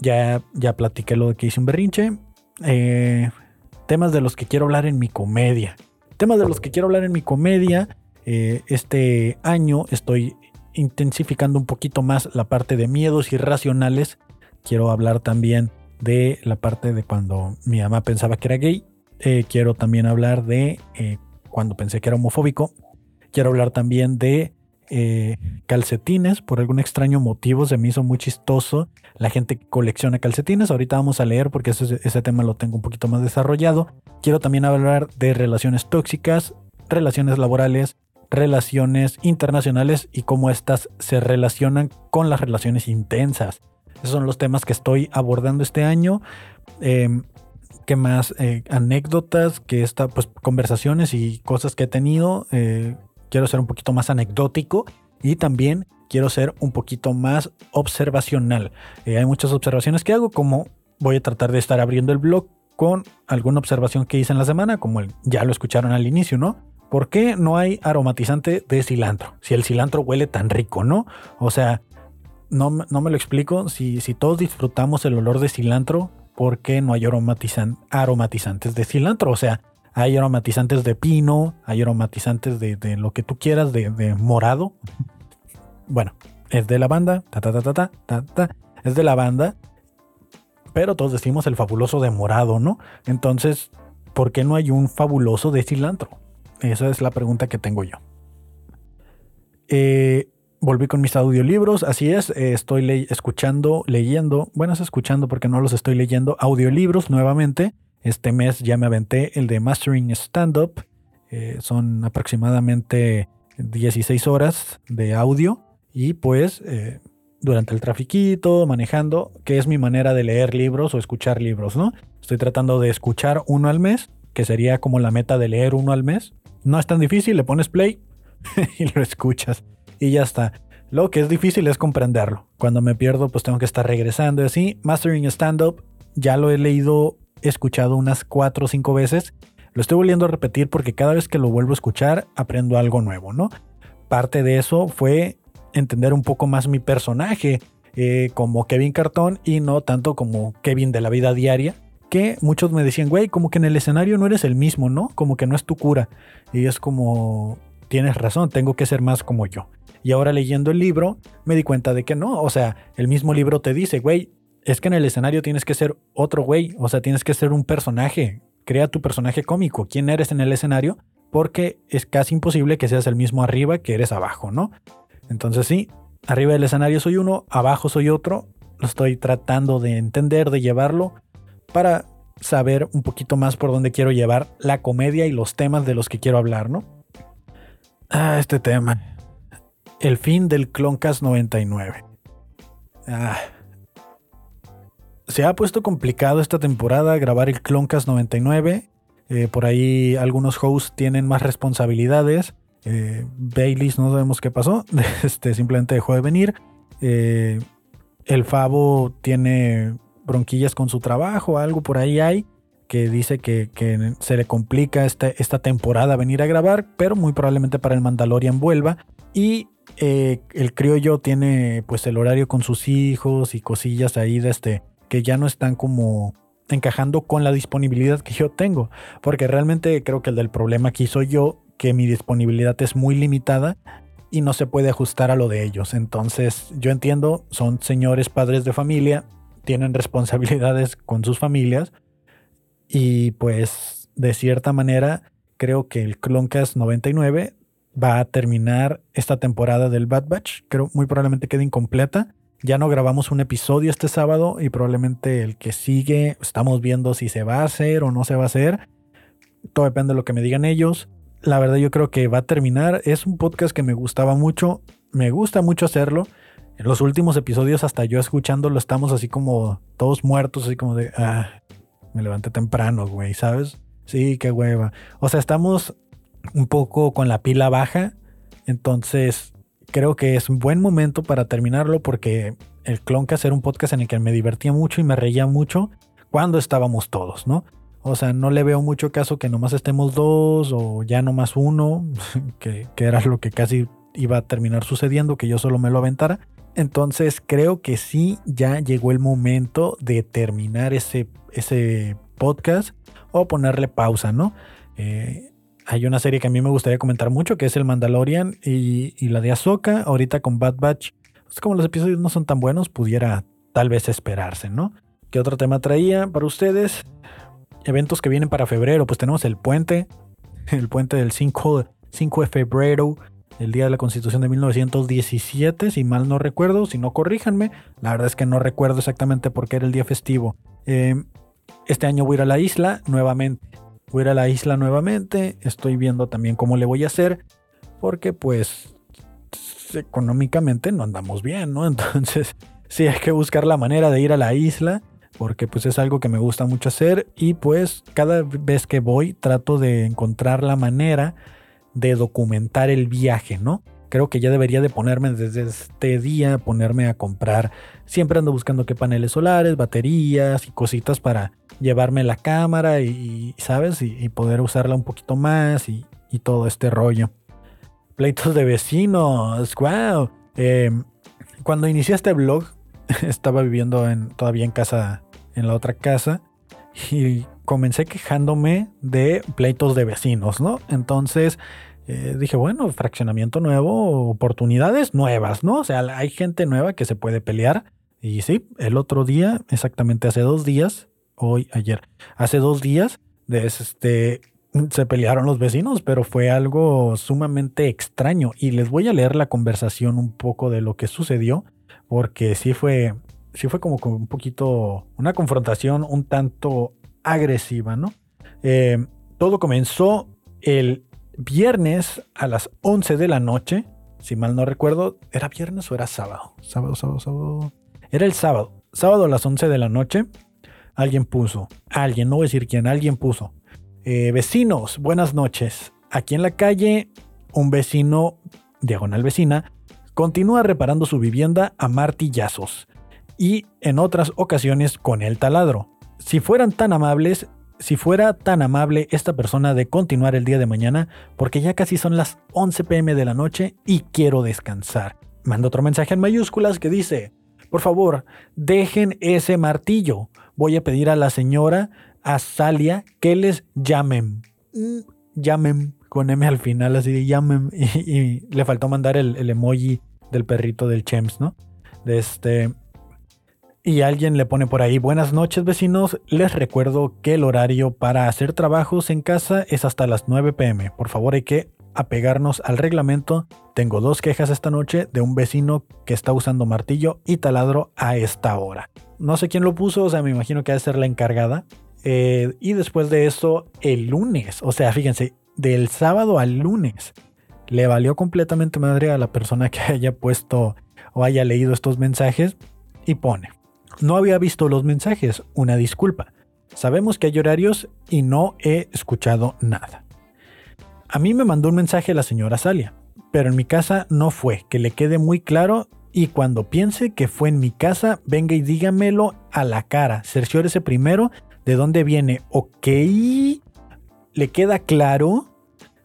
Ya, ya platiqué lo de que hice un berrinche. Eh, temas de los que quiero hablar en mi comedia. Temas de los que quiero hablar en mi comedia. Eh, este año estoy intensificando un poquito más la parte de miedos irracionales. Quiero hablar también de la parte de cuando mi mamá pensaba que era gay. Eh, quiero también hablar de eh, cuando pensé que era homofóbico. Quiero hablar también de eh, calcetines. Por algún extraño motivo se me hizo muy chistoso la gente que colecciona calcetines. Ahorita vamos a leer porque ese, ese tema lo tengo un poquito más desarrollado. Quiero también hablar de relaciones tóxicas, relaciones laborales, relaciones internacionales y cómo éstas se relacionan con las relaciones intensas. Esos son los temas que estoy abordando este año. Em, ¿Qué más? Eh, anécdotas, que esta, pues conversaciones y cosas que he tenido. Eh, quiero ser un poquito más anecdótico y también quiero ser un poquito más observacional. Eh, hay muchas observaciones que hago, como voy a tratar de estar abriendo el blog con alguna observación que hice en la semana, como el, ya lo escucharon al inicio, ¿no? ¿Por qué no hay aromatizante de cilantro? Si el cilantro huele tan rico, ¿no? O sea, no, no me lo explico. Si, si, todos disfrutamos el olor de cilantro, ¿por qué no hay aromatizantes de cilantro? O sea, hay aromatizantes de pino, hay aromatizantes de, lo que tú quieras, de, morado. Bueno, es de lavanda, ta, ta, ta, ta, ta, ta, es de lavanda, pero todos decimos el fabuloso de morado, ¿no? Entonces, ¿por qué no hay un fabuloso de cilantro? Esa es la pregunta que tengo yo. Eh, volví con mis audiolibros, así es, eh, estoy escuchando, leyendo, bueno, es escuchando porque no los estoy leyendo, audiolibros nuevamente. Este mes ya me aventé el de Mastering Stand Up. Eh, son aproximadamente 16 horas de audio y pues durante el trafiquito, manejando, que es mi manera de leer libros o escuchar libros, ¿no? Estoy tratando de escuchar uno al mes, que sería como la meta de leer uno al mes. No es tan difícil, le pones play y lo escuchas y ya está. Lo que es difícil es comprenderlo. Cuando me pierdo, pues tengo que estar regresando y así. Mastering Stand Up, ya lo he leído, escuchado unas cuatro o cinco veces. Lo estoy volviendo a repetir porque cada vez que lo vuelvo a escuchar aprendo algo nuevo, ¿no? Parte de eso fue entender un poco más mi personaje eh, como Kevin Cartón y no tanto como Kevin de la vida diaria, que muchos me decían, güey, como que en el escenario no eres el mismo, ¿no? Como que no es tu cura. Y es como, tienes razón, tengo que ser más como yo. Y ahora leyendo el libro, me di cuenta de que no, o sea, el mismo libro te dice, güey, es que en el escenario tienes que ser otro güey, o sea, tienes que ser un personaje, crea tu personaje cómico, quién eres en el escenario, porque es casi imposible que seas el mismo arriba que eres abajo, ¿no? Entonces sí, arriba del escenario soy uno, abajo soy otro, lo estoy tratando de entender, de llevarlo para saber un poquito más por dónde quiero llevar la comedia y los temas de los que quiero hablar, ¿no? Ah, este tema. El fin del Cloncast 99. Ah. Se ha puesto complicado esta temporada grabar el Cloncast 99. Eh, por ahí algunos hosts tienen más responsabilidades. Eh, Baileys no sabemos qué pasó. Este, simplemente dejó de venir. Eh, el Favo tiene bronquillas con su trabajo, algo por ahí hay, que dice que, se le complica esta, esta, temporada venir a grabar, pero muy probablemente para el Mandalorian vuelva. Y eh, el criollo tiene pues el horario con sus hijos y cosillas ahí de este, que ya no están como encajando con la disponibilidad que yo tengo, porque realmente creo que el del problema aquí soy yo, que mi disponibilidad es muy limitada y no se puede ajustar a lo de ellos. Entonces, yo entiendo, son señores padres de familia, tienen responsabilidades con sus familias y pues de cierta manera creo que el Cloncast 99 va a terminar esta temporada del Bad Batch. Creo muy probablemente quede incompleta. Ya no grabamos un episodio este sábado y probablemente el que sigue estamos viendo si se va a hacer o no se va a hacer. Todo depende de lo que me digan ellos. La verdad yo creo que va a terminar. Es un podcast que me gustaba mucho. Me gusta mucho hacerlo. En los últimos episodios, hasta yo escuchándolo, estamos así como todos muertos, así como de, ah, me levanté temprano, güey, ¿sabes? Sí, qué hueva. O sea, estamos un poco con la pila baja, entonces creo que es un buen momento para terminarlo porque el Cloncast era un podcast en el que me divertía mucho y me reía mucho cuando estábamos todos, ¿no? O sea, no le veo mucho caso que nomás estemos dos o ya nomás uno, que, que era lo que casi iba a terminar sucediendo, que yo solo me lo aventara. Entonces creo que sí, ya llegó el momento de terminar ese, ese podcast o ponerle pausa, ¿no? Eh, hay una serie que a mí me gustaría comentar mucho, que es el Mandalorian y, la de Ahsoka, ahorita con Bad Batch. Como los episodios no son tan buenos, pudiera tal vez esperarse, ¿no? ¿Qué otro tema traía para ustedes? Eventos que vienen para febrero, pues tenemos el puente, el puente del 5, 5 de febrero, el día de la Constitución de 1917, si mal no recuerdo, si no corríjanme, la verdad es que no recuerdo exactamente por qué era el día festivo. Em, este año voy a ir a la isla nuevamente. Voy a ir a la isla nuevamente, estoy viendo también cómo le voy a hacer, porque pues económicamente no andamos bien, ¿no? Entonces sí hay que buscar la manera de ir a la isla porque pues es algo que me gusta mucho hacer y pues cada vez que voy trato de encontrar la manera de documentar el viaje, ¿no? Creo que ya debería de ponerme desde este día, ponerme a comprar. Siempre ando buscando qué paneles solares, baterías y cositas para llevarme la cámara y, ¿sabes? Y, poder usarla un poquito más y, todo este rollo. Pleitos de vecinos, wow. Em, cuando inicié este blog, estaba viviendo en, todavía en casa, en la otra casa, y comencé quejándome de pleitos de vecinos, ¿no? Entonces eh, dije, bueno, fraccionamiento nuevo, oportunidades nuevas, ¿no? O sea, hay gente nueva que se puede pelear. Y sí, el otro día, exactamente hace dos días, hoy, ayer, hace dos días, este, se pelearon los vecinos, pero fue algo sumamente extraño. Y les voy a leer la conversación un poco de lo que sucedió porque sí fue, sí fue como, un poquito, una confrontación un tanto agresiva, ¿no? Eh, todo comenzó el viernes a las 11 de la noche, si mal no recuerdo, ¿era viernes o era sábado? Sábado, sábado, sábado. Era el sábado. Sábado a las 11 de la noche, alguien puso, alguien, no voy a decir quién, alguien puso. Eh, vecinos, buenas noches. Aquí en la calle, un vecino, diagonal vecina, continúa reparando su vivienda a martillazos y en otras ocasiones con el taladro. Si fueran tan amables, si fuera tan amable esta persona de continuar el día de mañana, porque ya casi son las 11 pm de la noche y quiero descansar. Manda otro mensaje en mayúsculas que dice, por favor, dejen ese martillo. Voy a pedir a la señora Azalia que les llamen. Mm, llamen con M al final, así de llamen. Y, le faltó mandar el, emoji del perrito del Chems, ¿no? De este. Y alguien le pone por ahí, buenas noches vecinos, les recuerdo que el horario para hacer trabajos en casa es hasta las 9 pm. Por favor hay que apegarnos al reglamento. Tengo dos quejas esta noche de un vecino que está usando martillo y taladro a esta hora. No sé quién lo puso, o sea, me imagino que ha de ser la encargada. Eh, y después de eso, el lunes, o sea, fíjense, del sábado al lunes. Le valió completamente madre a la persona que haya puesto o haya leído estos mensajes y pone, no había visto los mensajes, una disculpa. Sabemos que hay horarios y no he escuchado nada. A mí me mandó un mensaje la señora Salia, pero en mi casa no fue, que le quede muy claro y cuando piense que fue en mi casa, venga y dígamelo a la cara, cerciórese primero de dónde viene, ok, le queda claro,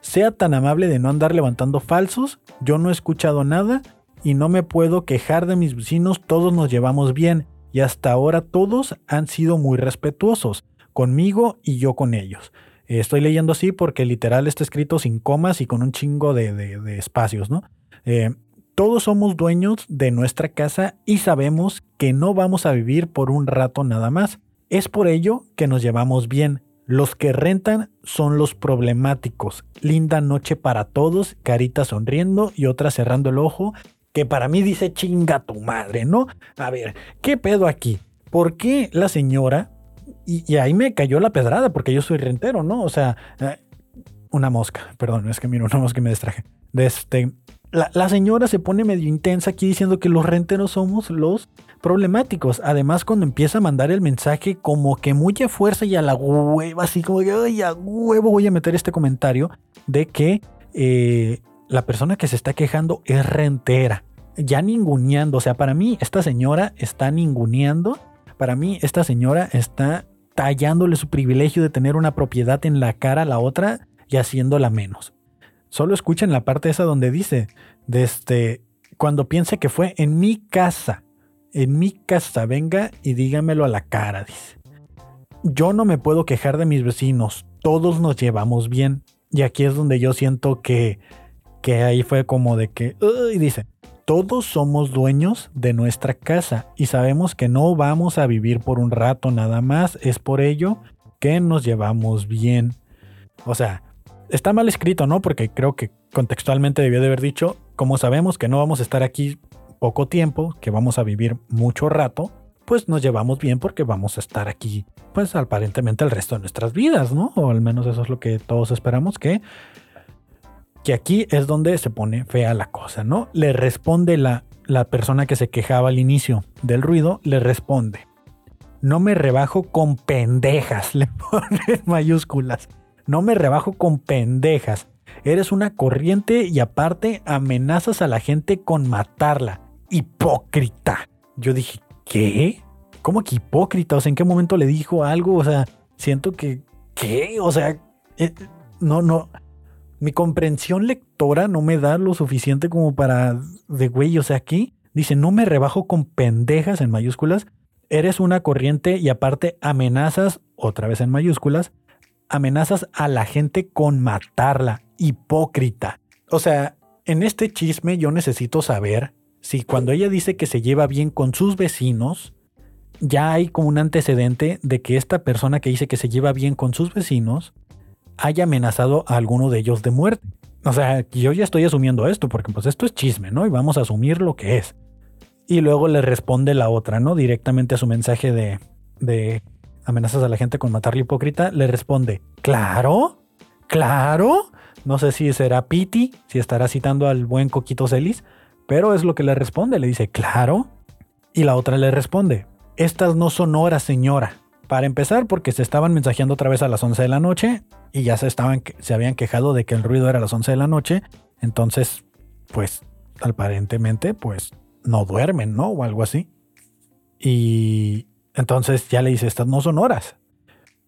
sea tan amable de no andar levantando falsos, yo no he escuchado nada y no me puedo quejar de mis vecinos, todos nos llevamos bien y hasta ahora todos han sido muy respetuosos conmigo y yo con ellos. Estoy leyendo así porque literal está escrito sin comas y con un chingo de, espacios, ¿no? Eh, todos somos dueños de nuestra casa y sabemos que no vamos a vivir por un rato nada más. Es por ello que nos llevamos bien. Los que rentan son los problemáticos. Linda noche para todos, carita sonriendo y otra cerrando el ojo, que para mí dice chinga tu madre, ¿no? A ver, ¿qué pedo aquí? ¿Por qué la señora, y, ahí me cayó la pedrada porque yo soy rentero, ¿no? O sea, eh, una mosca, perdón, es que miro una mosca y me distraje. Este, la, señora se pone medio intensa aquí diciendo que los renteros somos los problemáticos. Además, cuando empieza a mandar el mensaje, como que mucha fuerza y a la hueva, así como que, ay, a huevo voy a meter este comentario de que eh, la persona que se está quejando es rentera. Ya ninguneando. O sea, para mí, esta señora está ninguneando. Para mí, esta señora está tallándole su privilegio de tener una propiedad en la cara a la otra y haciéndola menos. Solo escuchen la parte esa donde dice, desde este, cuando piense que fue en mi casa, en mi casa, venga y dígamelo a la cara, dice. Yo no me puedo quejar de mis vecinos, todos nos llevamos bien. Y aquí es donde yo siento que, que ahí fue como de que, y dice, todos somos dueños de nuestra casa y sabemos que no vamos a vivir por un rato nada más, es por ello que nos llevamos bien. O sea, está mal escrito, ¿no? Porque creo que contextualmente debió de haber dicho, como sabemos que no vamos a estar aquí poco tiempo, que vamos a vivir mucho rato, pues nos llevamos bien porque vamos a estar aquí, pues aparentemente el resto de nuestras vidas, ¿no? O al menos eso es lo que todos esperamos que que aquí es donde se pone fea la cosa, ¿no? Le responde la, la persona que se quejaba al inicio del ruido, le responde, no me rebajo con pendejas, le pone mayúsculas, no me rebajo con pendejas, eres una corriente y aparte amenazas a la gente con matarla, hipócrita. Yo dije, ¿qué? ¿Cómo que hipócrita? O sea, ¿en qué momento le dijo algo? O sea, siento que, ¿qué? O sea, eh, no, no mi comprensión lectora no me da lo suficiente como para de güey, o sea, aquí dice, no me rebajo con pendejas en mayúsculas, eres una corriente y aparte amenazas, otra vez en mayúsculas, amenazas a la gente con matarla, hipócrita. O sea, en este chisme yo necesito saber si cuando ella dice que se lleva bien con sus vecinos, ya hay como un antecedente de que esta persona que dice que se lleva bien con sus vecinos haya amenazado a alguno de ellos de muerte. O sea, yo ya estoy asumiendo esto, porque pues esto es chisme, ¿no? Y vamos a asumir lo que es. Y luego le responde la otra, ¿no? Directamente a su mensaje de, amenazas a la gente con matarle hipócrita, le responde, claro, claro. No sé si será Piti, si estará citando al buen Coquito Celis, pero es lo que le responde, le dice, claro. Y la otra le responde, estas no son horas, señora. Para empezar, porque se estaban mensajeando otra vez a las 11 de la noche y ya se, estaban, se habían quejado de que el ruido era a las 11 de la noche. Entonces, pues, aparentemente, pues, no duermen, ¿no? O algo así. Y entonces ya le dice, estas no son horas.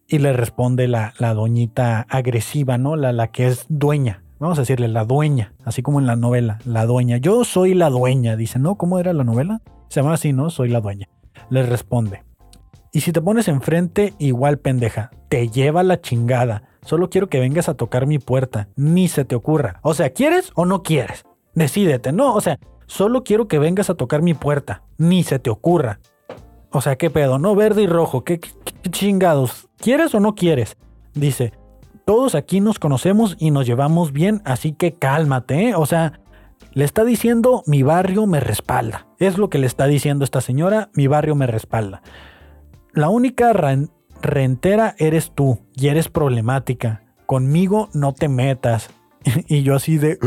Y le responde la, la doñita agresiva, ¿no? La, la que es dueña. Vamos a decirle la dueña, así como en la novela, la dueña. Yo soy la dueña, dice, ¿no? ¿Cómo era la novela? Se llama así, ¿no? Soy la dueña. Le responde, y si te pones enfrente, igual pendeja, te lleva la chingada. Solo quiero que vengas a tocar mi puerta, ni se te ocurra. O sea, ¿quieres o no quieres? Decídete, no, o sea, solo quiero que vengas a tocar mi puerta, ni se te ocurra. O sea, ¿qué pedo? No, verde y rojo, ¿qué, chingados? ¿Quieres o no quieres? Dice, todos aquí nos conocemos y nos llevamos bien, así que cálmate, ¿eh? O sea, le está diciendo mi barrio me respalda. Es lo que le está diciendo esta señora, mi barrio me respalda la única rentera eres tú y eres problemática. Conmigo no te metas. y yo así de,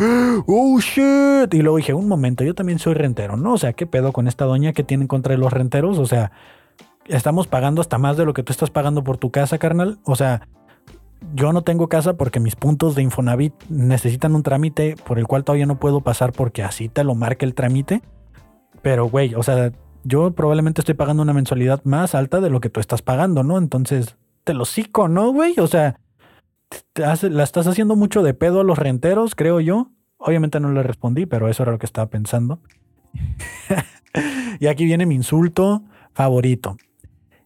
oh shit. Y luego dije, un momento, yo también soy rentero, ¿no? O sea, ¿qué pedo con esta doña que tiene en contra de los renteros? O sea, estamos pagando hasta más de lo que tú estás pagando por tu casa, carnal. O sea, yo no tengo casa porque mis puntos de Infonavit necesitan un trámite por el cual todavía no puedo pasar porque así te lo marca el trámite. Pero, güey, o sea, yo probablemente estoy pagando una mensualidad más alta de lo que tú estás pagando, ¿no? Entonces, te lo cico, ¿no, güey? O sea, la estás haciendo mucho de pedo a los renteros, creo yo. Obviamente no le respondí, pero eso era lo que estaba pensando. y aquí viene mi insulto favorito.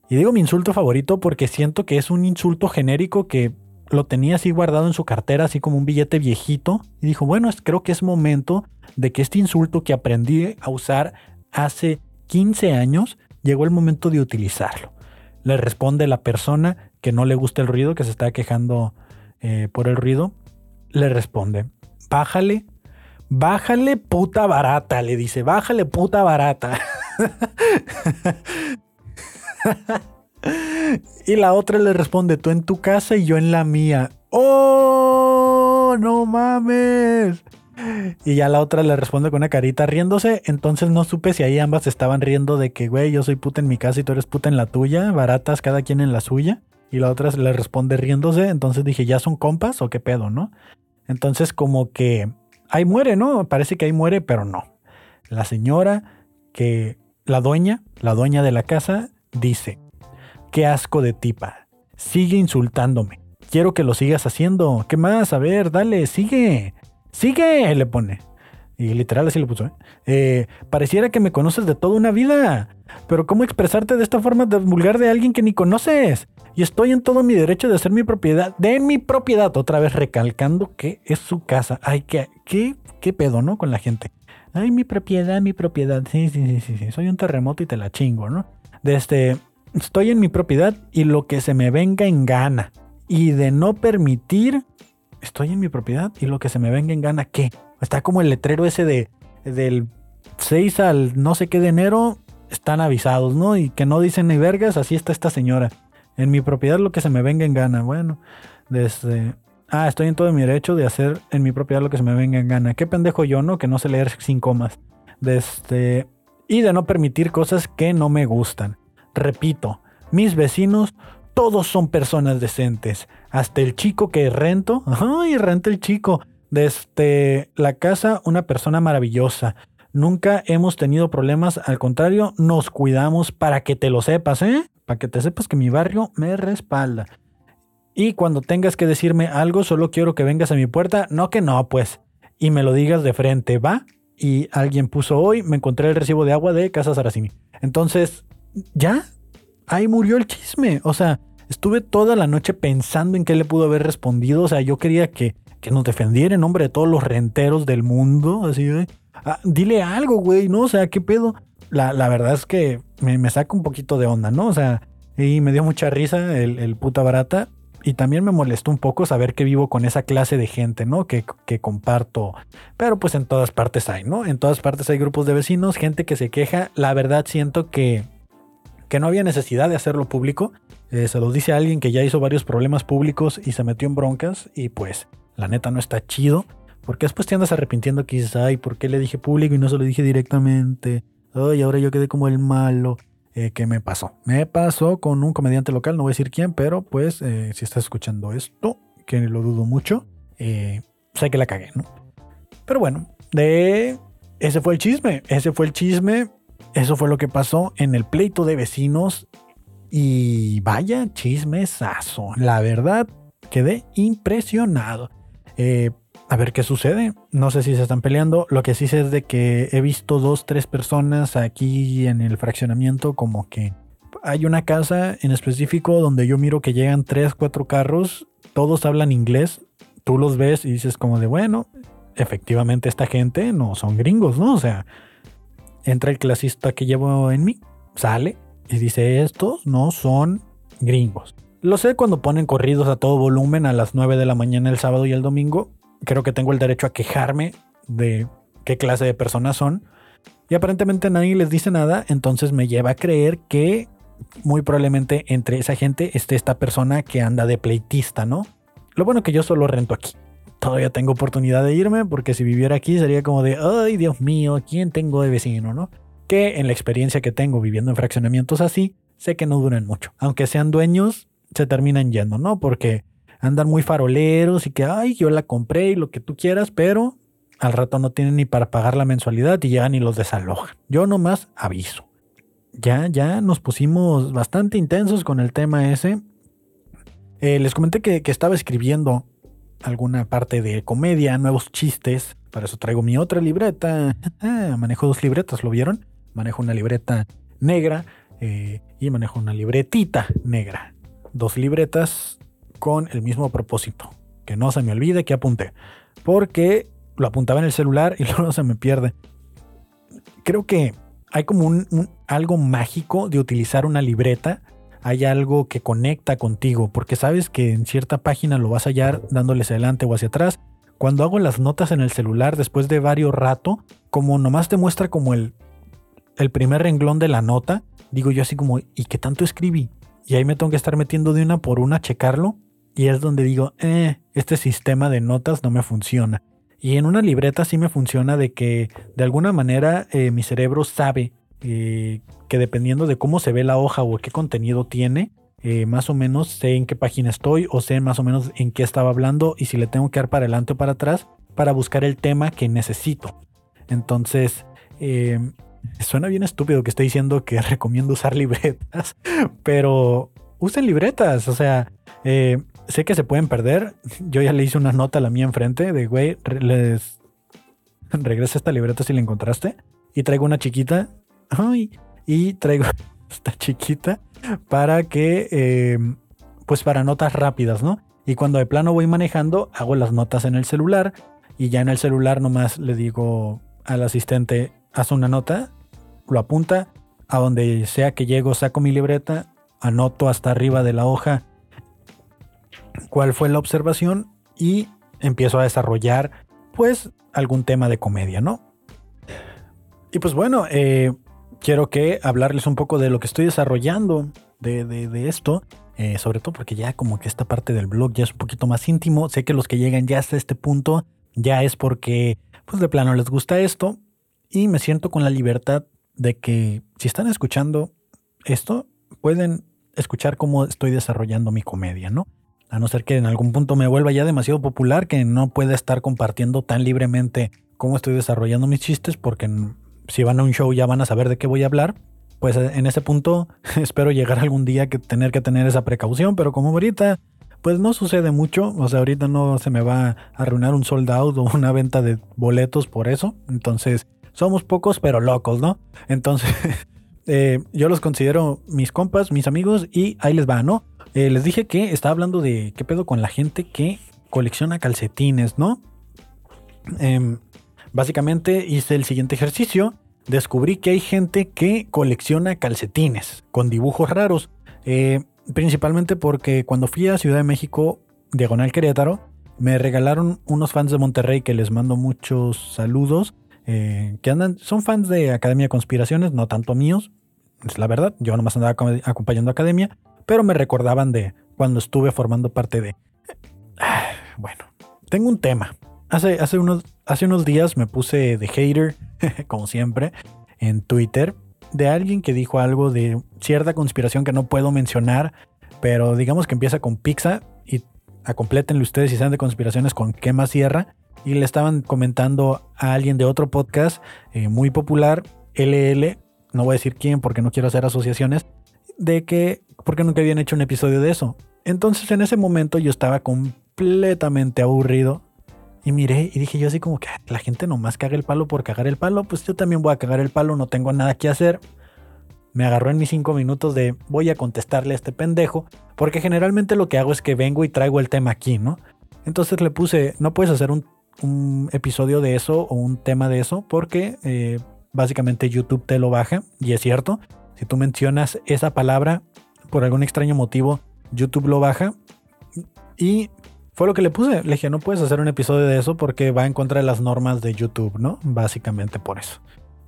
Y digo mi insulto favorito porque siento que es un insulto genérico que lo tenía así guardado en su cartera, así como un billete viejito. Y dijo, bueno, creo que es momento de que este insulto que aprendí a usar hace 15 años, llegó el momento de utilizarlo. Le responde la persona que no le gusta el ruido, que se está quejando eh, por el ruido. Le responde, bájale, bájale puta barata, le dice, bájale puta barata. y la otra le responde, tú en tu casa y yo en la mía. ¡Oh! ¡No mames! Y ya la otra le responde con una carita riéndose. Entonces no supe si ahí ambas estaban riendo de que, güey, yo soy puta en mi casa y tú eres puta en la tuya. Baratas cada quien en la suya. Y la otra le responde riéndose. Entonces dije, ¿ya son compas o qué pedo, no? Entonces como que ahí muere, ¿no? Parece que ahí muere, pero no. La señora que, la dueña, la dueña de la casa, dice, qué asco de tipa. Sigue insultándome. Quiero que lo sigas haciendo. ¿Qué más? A ver, dale, sigue. Sigue, le pone. Y literal así le puso. ¿eh? ¿eh? pareciera que me conoces de toda una vida. Pero ¿cómo expresarte de esta forma vulgar de alguien que ni conoces? Y estoy en todo mi derecho de hacer mi propiedad. De mi propiedad. Otra vez recalcando que es su casa. Ay, qué, qué, qué pedo, ¿no? Con la gente. Ay, mi propiedad, mi propiedad. Sí, sí, sí, sí, Soy un terremoto y te la chingo, ¿no? De este, estoy en mi propiedad y lo que se me venga en gana. Y de no permitir estoy en mi propiedad y lo que se me venga en gana, ¿qué? Está como el letrero ese de del 6 al no sé qué de enero, están avisados, ¿no? Y que no dicen ni vergas, así está esta señora. En mi propiedad lo que se me venga en gana. Bueno, desde... Ah, estoy en todo mi derecho de hacer en mi propiedad lo que se me venga en gana. Qué pendejo yo, ¿no? Que no sé leer sin comas. Desde... Y de no permitir cosas que no me gustan. Repito, mis vecinos todos son personas decentes. Hasta el chico que rento. Ay, renta el chico. Desde la casa, una persona maravillosa. Nunca hemos tenido problemas, al contrario, nos cuidamos para que te lo sepas, ¿eh? Para que te sepas que mi barrio me respalda. Y cuando tengas que decirme algo, solo quiero que vengas a mi puerta. No que no, pues. Y me lo digas de frente, ¿va? Y alguien puso hoy, me encontré el recibo de agua de Casa Saracini. Entonces, ¿ya? Ahí murió el chisme. O sea, estuve toda la noche pensando en qué le pudo haber respondido. O sea, yo quería que, que nos defendiera en nombre de todos los renteros del mundo. Así de, Ah, dile algo, güey, ¿no? O sea, ¿qué pedo? La, verdad es que me, saca un poquito de onda, ¿no? O sea, y me dio mucha risa el, puta barata. Y también me molestó un poco saber que vivo con esa clase de gente, ¿no? Que, que, comparto. Pero pues en todas partes hay, ¿no? En todas partes hay grupos de vecinos, gente que se queja. La verdad siento que, que no había necesidad de hacerlo público. Eh, se lo dice a alguien que ya hizo varios problemas públicos y se metió en broncas. Y pues, la neta no está chido. Porque después te andas arrepintiendo que dices, ay, ¿por qué le dije público y no se lo dije directamente? Ay, ahora yo quedé como el malo. Eh, ¿Qué me pasó? Me pasó con un comediante local, no voy a decir quién, pero pues eh, si estás escuchando esto, que lo dudo mucho, eh, sé que la cagué, ¿no? Pero bueno, de ese fue el chisme, ese fue el chisme, eso fue lo que pasó en el pleito de vecinos y vaya chismesazo, la verdad quedé impresionado. Eh, a ver qué sucede. No sé si se están peleando. Lo que sí sé es de que he visto dos, tres personas aquí en el fraccionamiento como que hay una casa en específico donde yo miro que llegan tres, cuatro carros. Todos hablan inglés. Tú los ves y dices como de, bueno, efectivamente esta gente no son gringos, ¿no? O sea, entra el clasista que llevo en mí, sale y dice, estos no son gringos. Lo sé cuando ponen corridos a todo volumen a las 9 de la mañana el sábado y el domingo, creo que tengo el derecho a quejarme de qué clase de personas son. Y aparentemente nadie les dice nada, entonces me lleva a creer que muy probablemente entre esa gente esté esta persona que anda de pleitista, ¿no? Lo bueno que yo solo rento aquí. Todavía tengo oportunidad de irme porque si viviera aquí sería como de, ay Dios mío, ¿quién tengo de vecino, no? Que en la experiencia que tengo viviendo en fraccionamientos así, sé que no duran mucho. Aunque sean dueños, se terminan yendo, ¿no? Porque andan muy faroleros y que, ay, yo la compré y lo que tú quieras, pero al rato no tienen ni para pagar la mensualidad y llegan y los desalojan. Yo nomás aviso. Ya, ya nos pusimos bastante intensos con el tema ese. Eh, les comenté que, estaba escribiendo alguna parte de comedia, nuevos chistes. Para eso traigo mi otra libreta. Ah, manejo dos libretas, ¿lo vieron? Manejo una libreta negra eh, y manejo una libretita negra. Dos libretas con el mismo propósito. Que no se me olvide que apunté. Porque lo apuntaba en el celular y luego se me pierde. Creo que hay como un, algo mágico de utilizar una libreta. Hay algo que conecta contigo. Porque sabes que en cierta página lo vas a hallar dándoles adelante o hacia atrás. Cuando hago las notas en el celular después de varios rato, como nomás te muestra como el, el primer renglón de la nota, digo yo así como, ¿y qué tanto escribí? Y ahí me tengo que estar metiendo de una por una a checarlo y es donde digo, eh, este sistema de notas no me funciona. Y en una libreta sí me funciona de que de alguna manera eh, mi cerebro sabe eh, que dependiendo de cómo se ve la hoja o qué contenido tiene, eh, más o menos sé en qué página estoy o sé más o menos en qué estaba hablando y si le tengo que dar para adelante o para atrás para buscar el tema que necesito. Entonces, suena bien estúpido que estoy diciendo que recomiendo usar libretas, pero usen libretas, o sea, sé que se pueden perder. Yo ya le hice una nota a la mía enfrente de, güey, les regresa esta libreta si la encontraste. Y traigo una chiquita. Y traigo esta chiquita para que, em, pues para notas rápidas, ¿no? Y cuando de plano voy manejando, hago las notas en el celular. Y ya en el celular nomás le digo al asistente, haz una nota, lo apunta, a donde sea que llego, saco mi libreta, anoto hasta arriba de la hoja cuál fue la observación y empiezo a desarrollar pues algún tema de comedia, ¿no? Y pues bueno, eh, quiero que hablarles un poco de lo que estoy desarrollando de, esto. Eh, sobre todo porque ya como que esta parte del blog ya es un poquito más íntimo. Sé que los que llegan ya hasta este punto ya es porque pues de plano les gusta esto y me siento con la libertad de que si están escuchando esto, pueden escuchar cómo estoy desarrollando mi comedia, ¿no? A no ser que en algún punto me vuelva ya demasiado popular que no pueda estar compartiendo tan libremente cómo estoy desarrollando mis chistes, porque si van a un show ya van a saber de qué voy a hablar. Pues en ese punto espero llegar algún día que tener que tener esa precaución, pero como ahorita pues no sucede mucho, o sea, ahorita no se me va a arruinar un sold out o una venta de boletos por eso, entonces somos pocos pero locos, ¿no? Entonces eh, yo los considero mis compas, mis amigos y ahí les va, ¿no? Eh, les dije que estaba hablando de qué pedo con la gente que colecciona calcetines, ¿no? Em, básicamente hice el siguiente ejercicio. Descubrí que hay gente que colecciona calcetines con dibujos raros. Eh, principalmente porque cuando fui a Ciudad de México, Diagonal Querétaro, me regalaron unos fans de Monterrey que les mando muchos saludos. Eh, que andan, son fans de Academia de Conspiraciones, no tanto míos, es la verdad. Yo nomás andaba acompañando a Academia pero me recordaban de cuando estuve formando parte de... Bueno, tengo un tema. Hace, hace, unos, hace unos días me puse de hater, como siempre, en Twitter, de alguien que dijo algo de cierta conspiración que no puedo mencionar, pero digamos que empieza con pizza y acomplétenle ustedes si saben de conspiraciones con quema sierra. Y le estaban comentando a alguien de otro podcast eh, muy popular, LL, no voy a decir quién porque no quiero hacer asociaciones, de que porque nunca habían hecho un episodio de eso. Entonces en ese momento yo estaba completamente aburrido y miré y dije yo así como que ah, la gente nomás caga el palo por cagar el palo, pues yo también voy a cagar el palo, no tengo nada que hacer. Me agarró en mis cinco minutos de voy a contestarle a este pendejo, porque generalmente lo que hago es que vengo y traigo el tema aquí, ¿no? Entonces le puse, no puedes hacer un, episodio de eso o un tema de eso, porque eh, básicamente YouTube te lo baja, y es cierto, si tú mencionas esa palabra, por algún extraño motivo, YouTube lo baja. Y fue lo que le puse. Le dije, no puedes hacer un episodio de eso porque va en contra de las normas de YouTube, ¿no? Básicamente por eso.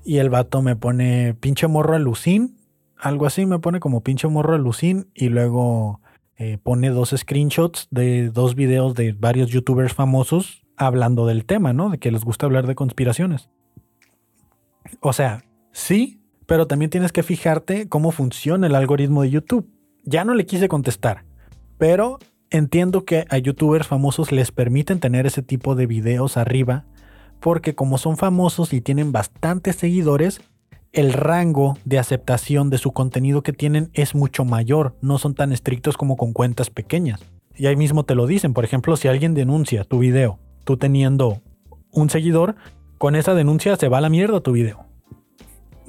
Y el vato me pone pinche morro alucin. Algo así me pone como pinche morro alucin. Y luego eh, pone dos screenshots de dos videos de varios youtubers famosos hablando del tema, ¿no? De que les gusta hablar de conspiraciones. O sea, sí, pero también tienes que fijarte cómo funciona el algoritmo de YouTube. Ya no le quise contestar, pero entiendo que a youtubers famosos les permiten tener ese tipo de videos arriba, porque como son famosos y tienen bastantes seguidores, el rango de aceptación de su contenido que tienen es mucho mayor, no son tan estrictos como con cuentas pequeñas. Y ahí mismo te lo dicen, por ejemplo, si alguien denuncia tu video, tú teniendo un seguidor, con esa denuncia se va a la mierda tu video.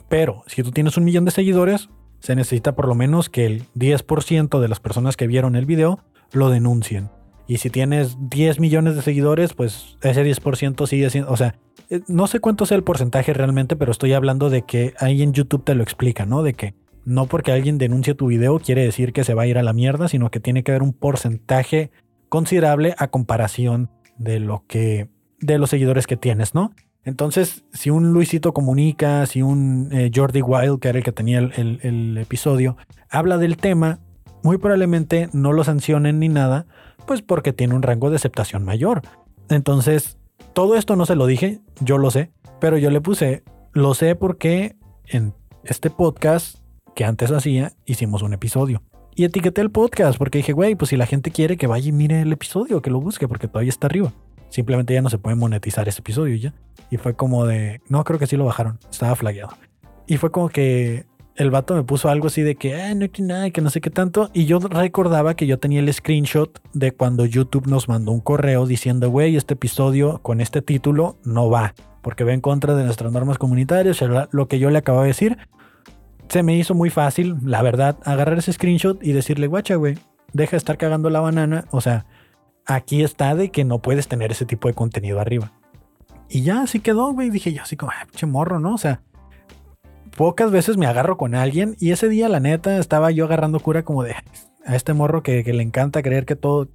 Pero si tú tienes un millón de seguidores, se necesita por lo menos que el 10% de las personas que vieron el video lo denuncien. Y si tienes 10 millones de seguidores, pues ese 10% sigue siendo, o sea, eh, no sé cuánto sea el porcentaje realmente, pero estoy hablando de que ahí en YouTube te lo explica, ¿no? De que no porque alguien denuncie tu video quiere decir que se va a ir a la mierda, sino que tiene que haber un porcentaje considerable a comparación de lo que de los seguidores que tienes, ¿no? Entonces, si un Luisito Comunica, si un eh, Jordi Wild, que era el que tenía el, episodio, habla del tema, muy probablemente no lo sancionen ni nada, pues porque tiene un rango de aceptación mayor. Entonces, todo esto no se lo dije, yo lo sé, pero yo le puse, lo sé porque en este podcast que antes hacía, hicimos un episodio. Y etiqueté el podcast porque dije, güey, pues si la gente quiere que vaya y mire el episodio, que lo busque, porque todavía está arriba. Simplemente ya no se puede monetizar ese episodio ya. Y fue como de, no, creo que sí lo bajaron, estaba flagueado. Y fue como que el vato me puso algo así de que, ah, no hay nada, que no sé qué tanto. Y yo recordaba que yo tenía el screenshot de cuando YouTube nos mandó un correo diciendo, güey, este episodio con este título no va, porque va en contra de nuestras normas comunitarias, lo que yo le acabo de decir. Se me hizo muy fácil, la verdad, agarrar ese screenshot y decirle, guacha, güey, deja de estar cagando la banana. O sea, aquí está de que no puedes tener ese tipo de contenido arriba. Y ya así quedó, güey. Dije yo así como, ah, pinche ¿no? O sea, pocas veces me agarro con alguien y ese día, la neta, estaba yo agarrando cura como de a este morro que, le encanta creer que todo,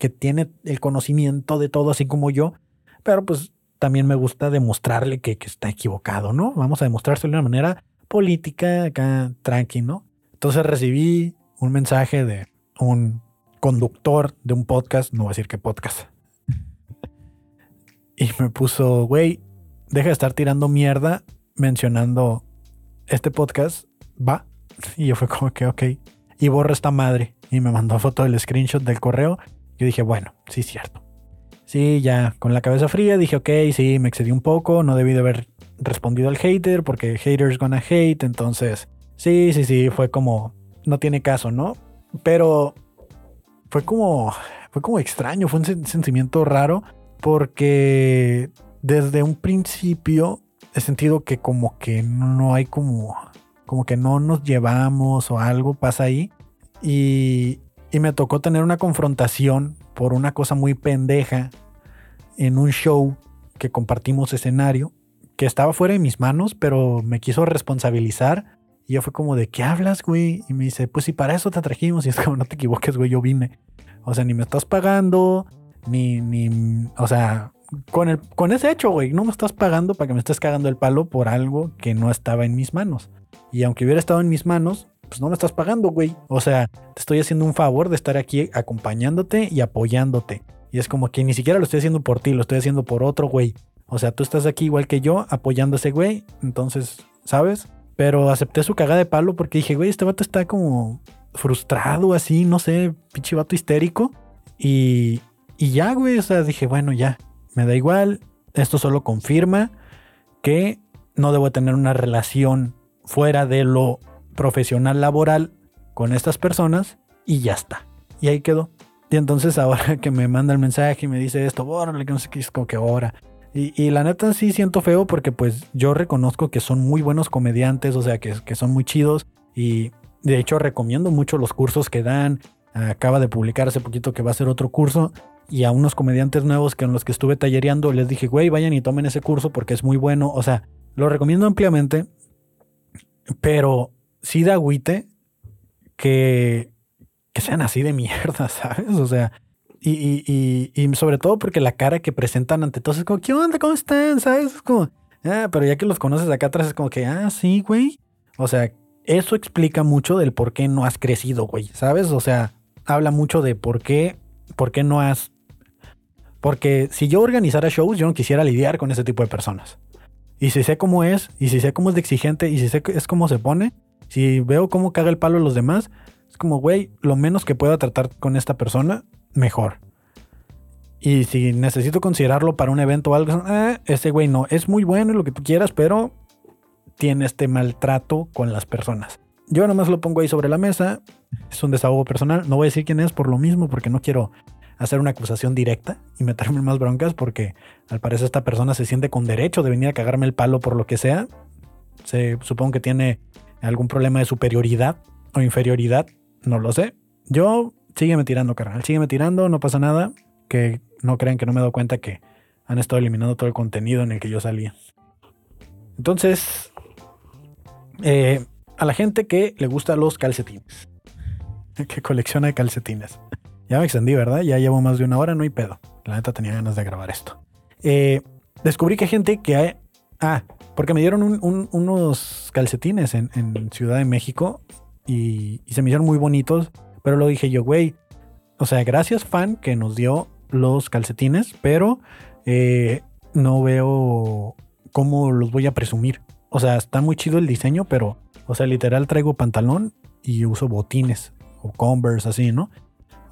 que tiene el conocimiento de todo, así como yo, pero pues también me gusta demostrarle que, que está equivocado, ¿no? Vamos a demostrárselo de una manera política, acá, tranqui, ¿no? Entonces recibí un mensaje de un conductor de un podcast, no voy a decir qué podcast, y me puso, güey, deja de estar tirando mierda mencionando este podcast, va. Y yo fue como que, ok. Y borra esta madre. Y me mandó foto del screenshot del correo. Yo dije, bueno, sí, cierto. Sí, ya con la cabeza fría dije, ok, sí, me excedí un poco. No debí de haber respondido al hater porque haters gonna hate. Entonces, sí, sí, sí, fue como, no tiene caso, ¿no? Pero fue como, fue como extraño, fue un sentimiento raro porque desde un principio he sentido que como que no hay como, como que no nos llevamos o algo pasa ahí. Y, y me tocó tener una confrontación por una cosa muy pendeja en un show que compartimos escenario, que estaba fuera de mis manos, pero me quiso responsabilizar. Y yo fue como, ¿de qué hablas, güey? Y me dice, pues si para eso te trajimos. Y es como, no te equivoques, güey, yo vine. O sea, ni me estás pagando, ni, ni, o sea, con, el, con ese hecho, güey, no me estás pagando para que me estés cagando el palo por algo que no estaba en mis manos. Y aunque hubiera estado en mis manos, pues no me estás pagando, güey. O sea, te estoy haciendo un favor de estar aquí acompañándote y apoyándote. Y es como que ni siquiera lo estoy haciendo por ti, lo estoy haciendo por otro, güey. O sea, tú estás aquí igual que yo, apoyando a ese güey. Entonces, ¿sabes? Pero acepté su cagada de palo porque dije, güey, este vato está como frustrado, así, no sé, pinche vato histérico. Y, y ya, güey, o sea, dije, bueno, ya, me da igual, esto solo confirma que no debo tener una relación fuera de lo profesional laboral con estas personas y ya está. Y ahí quedó. Y entonces ahora que me manda el mensaje y me dice esto, bórrale, que no sé qué, es como que ahora. Y, la neta sí siento feo porque pues yo reconozco que son muy buenos comediantes, o sea, que, que son muy chidos y de hecho recomiendo mucho los cursos que dan. Acaba de publicar hace poquito que va a ser otro curso y a unos comediantes nuevos con los que estuve tallereando les dije, güey, vayan y tomen ese curso porque es muy bueno. O sea, lo recomiendo ampliamente, pero sí da agüite que, que sean así de mierda, ¿sabes? O sea, y, y, y, sobre todo porque la cara que presentan ante todos es como, ¿qué onda? ¿Cómo están? ¿Sabes? Es como, ah, pero ya que los conoces acá atrás es como que, ah, sí, güey. O sea, eso explica mucho del por qué no has crecido, güey, ¿sabes? O sea, habla mucho de por qué, por qué no has porque si yo organizara shows, yo no quisiera lidiar con ese tipo de personas. Y si sé cómo es, y si sé cómo es de exigente, y si sé es cómo se pone, si veo cómo caga el palo a los demás, es como, güey, lo menos que pueda tratar con esta persona, mejor. Y si necesito considerarlo para un evento o algo, eh, ese güey no, es muy bueno y lo que tú quieras, pero tiene este maltrato con las personas. Yo nomás lo pongo ahí sobre la mesa, es un desahogo personal, no voy a decir quién es por lo mismo, porque no quiero hacer una acusación directa y meterme más broncas porque al parecer esta persona se siente con derecho de venir a cagarme el palo por lo que sea. Se supongo que tiene algún problema de superioridad o inferioridad, no lo sé. Yo sígueme tirando, carnal, sígueme tirando, no pasa nada. Que no crean que no me he dado cuenta que han estado eliminando todo el contenido en el que yo salía. Entonces, eh, a la gente que le gustan los calcetines, que colecciona calcetines. Ya me extendí, ¿verdad? Ya llevo más de una hora, no hay pedo. La neta tenía ganas de grabar esto. Eh, descubrí que gente que hay... Ah, porque me dieron unos calcetines en, Ciudad de México y, se me hicieron muy bonitos, pero lo dije yo, güey, o sea, gracias fan que nos dio los calcetines, pero eh, no veo cómo los voy a presumir. O sea, está muy chido el diseño, pero, o sea, literal traigo pantalón y uso botines o Converse así, ¿no?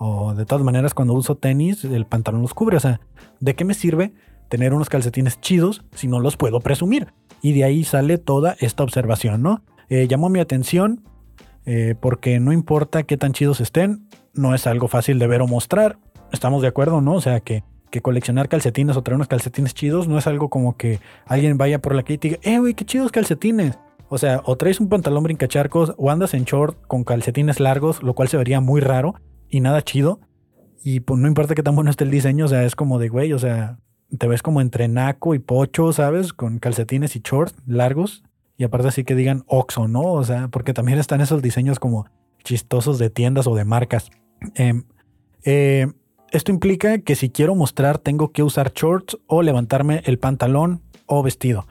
O de todas maneras, cuando uso tenis, el pantalón los cubre. O sea, ¿de qué me sirve tener unos calcetines chidos si no los puedo presumir? Y de ahí sale toda esta observación, ¿no? Eh, llamó mi atención eh, porque no importa qué tan chidos estén, no es algo fácil de ver o mostrar. Estamos de acuerdo, ¿no? O sea, que, que coleccionar calcetines o traer unos calcetines chidos no es algo como que alguien vaya por la calle y diga, eh, güey, qué chidos calcetines. O sea, o traes un pantalón brincacharcos o andas en short con calcetines largos, lo cual se vería muy raro y nada chido. Y pues no importa qué tan bueno esté el diseño, o sea, es como de güey, o sea, te ves como entre naco y pocho, ¿sabes? Con calcetines y shorts largos. Y aparte así que digan Oxo, ¿no? O sea, porque también están esos diseños como chistosos de tiendas o de marcas. Em, eh, esto implica que si quiero mostrar tengo que usar shorts o levantarme el pantalón o vestido.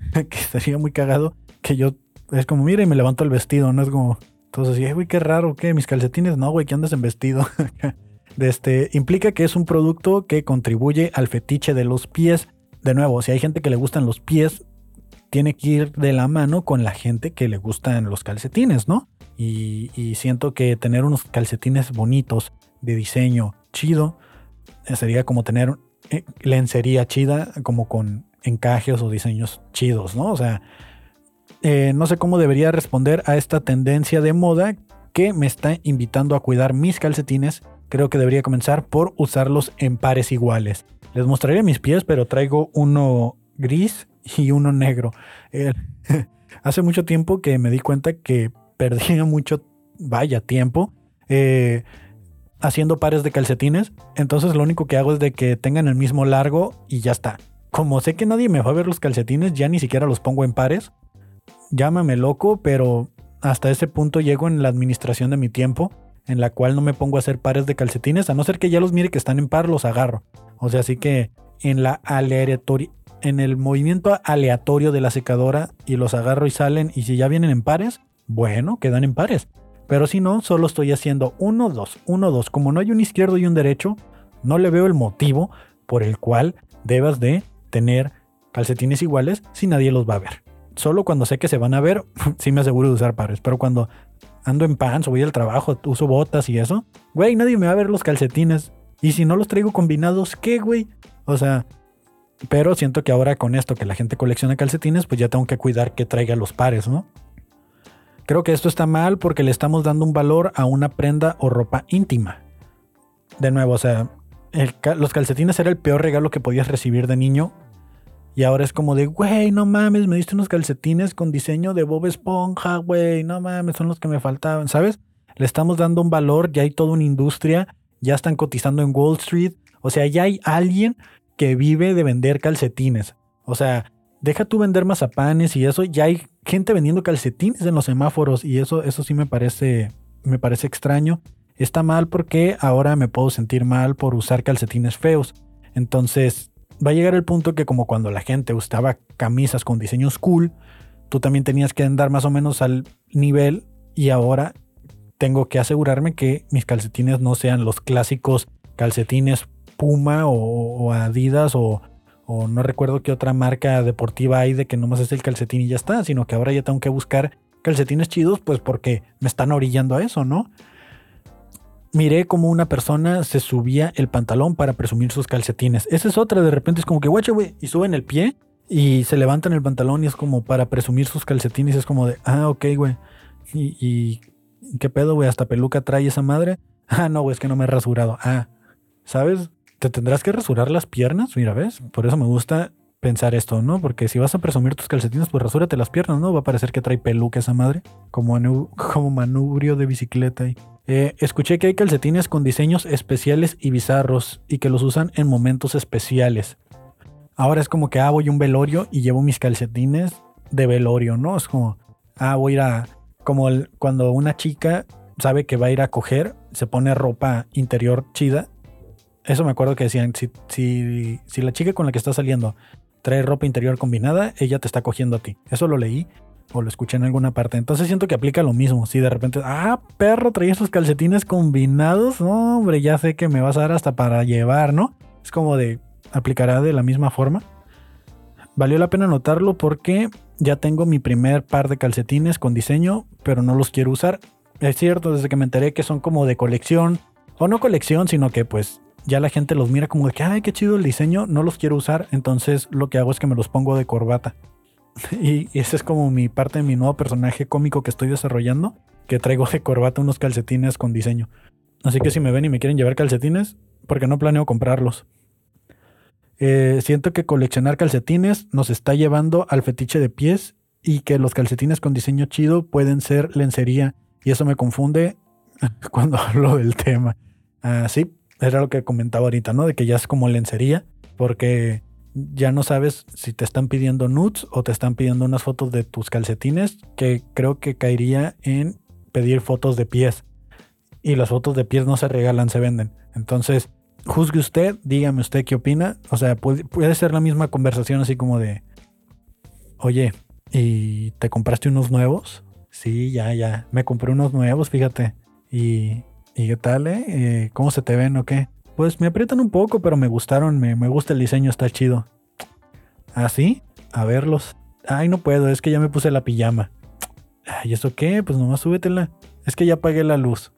que estaría muy cagado que yo es como, mira y me levanto el vestido, no es como, entonces, así, güey, qué raro, ¿qué? Mis calcetines, no, güey, que andas en vestido. este, implica que es un producto que contribuye al fetiche de los pies. De nuevo, si hay gente que le gustan los pies, tiene que ir de la mano con la gente que le gustan los calcetines, ¿no? Y, siento que tener unos calcetines bonitos, de diseño chido, eh, sería como tener eh, lencería chida, como con encajes o diseños chidos, ¿no? O sea, eh, no sé cómo debería responder a esta tendencia de moda que me está invitando a cuidar mis calcetines. Creo que debería comenzar por usarlos en pares iguales. Les mostraré mis pies, pero traigo uno gris y uno negro. hace mucho tiempo que me di cuenta que perdía mucho, vaya tiempo, eh, haciendo pares de calcetines. Entonces lo único que hago es de que tengan el mismo largo y ya está. Como sé que nadie me va a ver los calcetines, ya ni siquiera los pongo en pares. Llámame loco, pero hasta ese punto llego en la administración de mi tiempo, en la cual no me pongo a hacer pares de calcetines, a no ser que ya los mire que están en par, los agarro. O sea, así que en la aleatoria, en el movimiento aleatorio de la secadora y los agarro y salen y si ya vienen en pares, bueno, quedan en pares. Pero si no, solo estoy haciendo uno, dos, uno, dos. Como no hay un izquierdo y un derecho, no le veo el motivo por el cual debas de tener calcetines iguales si nadie los va a ver. Solo cuando sé que se van a ver, sí me aseguro de usar pares. Pero cuando ando en pants o voy al trabajo, uso botas y eso, güey, nadie me va a ver los calcetines. Y si no los traigo combinados, ¿qué, güey? O sea, pero siento que ahora con esto que la gente colecciona calcetines, pues ya tengo que cuidar que traiga los pares, ¿no? Creo que esto está mal porque le estamos dando un valor a una prenda o ropa íntima. De nuevo, o sea, los calcetines era el peor regalo que podías recibir de niño. Y ahora es como de, güey, no mames, me diste unos calcetines con diseño de Bob Esponja, güey, no mames, son los que me faltaban, ¿sabes? Le estamos dando un valor, ya hay toda una industria, ya están cotizando en Wall Street. O sea, ya hay alguien que vive de vender calcetines. O sea, deja tú vender mazapanes y eso, ya hay gente vendiendo calcetines en los semáforos y eso, eso sí me parece, me parece extraño. Está mal porque ahora me puedo sentir mal por usar calcetines feos. Entonces, va a llegar el punto que como cuando la gente usaba camisas con diseños cool, tú también tenías que andar más o menos al nivel y ahora tengo que asegurarme que mis calcetines no sean los clásicos calcetines Puma o, Adidas o, o, no recuerdo qué otra marca deportiva hay de que nomás es el calcetín y ya está, sino que ahora ya tengo que buscar calcetines chidos, pues porque me están orillando a eso, ¿no? Miré como una persona se subía el pantalón para presumir sus calcetines. Esa es otra, de repente es como que, guacha, güey, y suben el pie y se levantan el pantalón y es como para presumir sus calcetines. Es como de, ah, ok, güey. Y, y, ¿qué pedo, güey? ¿Hasta peluca trae esa madre? Ah, no, güey, es que no me he rasurado. Ah, ¿sabes? te tendrás que rasurar las piernas, mira, ¿ves? Por eso me gusta pensar esto, ¿no? Porque si vas a presumir tus calcetines, pues rasúrate las piernas, ¿no? Va a parecer que trae peluca esa madre, como, como manubrio de bicicleta. Eh, escuché que hay calcetines con diseños especiales y bizarros y que los usan en momentos especiales. Ahora es como que, ah, voy un velorio y llevo mis calcetines de velorio, ¿no? Es como, ah, voy a ir a... Como cuando una chica sabe que va a ir a coger, se pone ropa interior chida eso me acuerdo que decían, si, si, la chica con la que estás saliendo trae ropa interior combinada, ella te está cogiendo a ti. Eso lo leí o lo escuché en alguna parte. Entonces siento que aplica lo mismo. Si de repente, ah, perro, traía esos calcetines combinados, no, hombre, ya sé que me vas a dar hasta para llevar, ¿no? Es como de, aplicará de la misma forma. Valió la pena notarlo porque ya tengo mi primer par de calcetines con diseño, pero no los quiero usar. Es cierto, desde que me enteré que son como de colección, o no colección, sino que pues ya la gente los mira como de que, ay, qué chido el diseño, no los quiero usar, entonces lo que hago es que me los pongo de corbata. y, ese es como mi parte de mi nuevo personaje cómico que estoy desarrollando, que traigo de corbata unos calcetines con diseño. Así que si me ven y me quieren llevar calcetines, porque no planeo comprarlos. Eh, siento que coleccionar calcetines nos está llevando al fetiche de pies y que los calcetines con diseño chido pueden ser lencería y eso me confunde cuando hablo del tema. Así, ah, era lo que comentaba ahorita, ¿no? De que ya es como lencería, porque ya no sabes si te están pidiendo nudes o te están pidiendo unas fotos de tus calcetines, que creo que caería en pedir fotos de pies. Y las fotos de pies no se regalan, se venden. Entonces, juzgue usted, dígame usted qué opina. O sea, puede, ser la misma conversación así como de, oye, ¿y te compraste unos nuevos? Sí, ya, ya. Me compré unos nuevos, fíjate. ¿Y, y qué tal, eh? eh? ¿Cómo se te ven o qué? Pues me aprietan un poco, pero me gustaron. Me, me gusta el diseño, está chido. ¿Ah, sí? A verlos. Ay, no puedo, es que ya me puse la pijama. ¿Y eso qué? Pues nomás súbetela. Es que ya apagué la luz.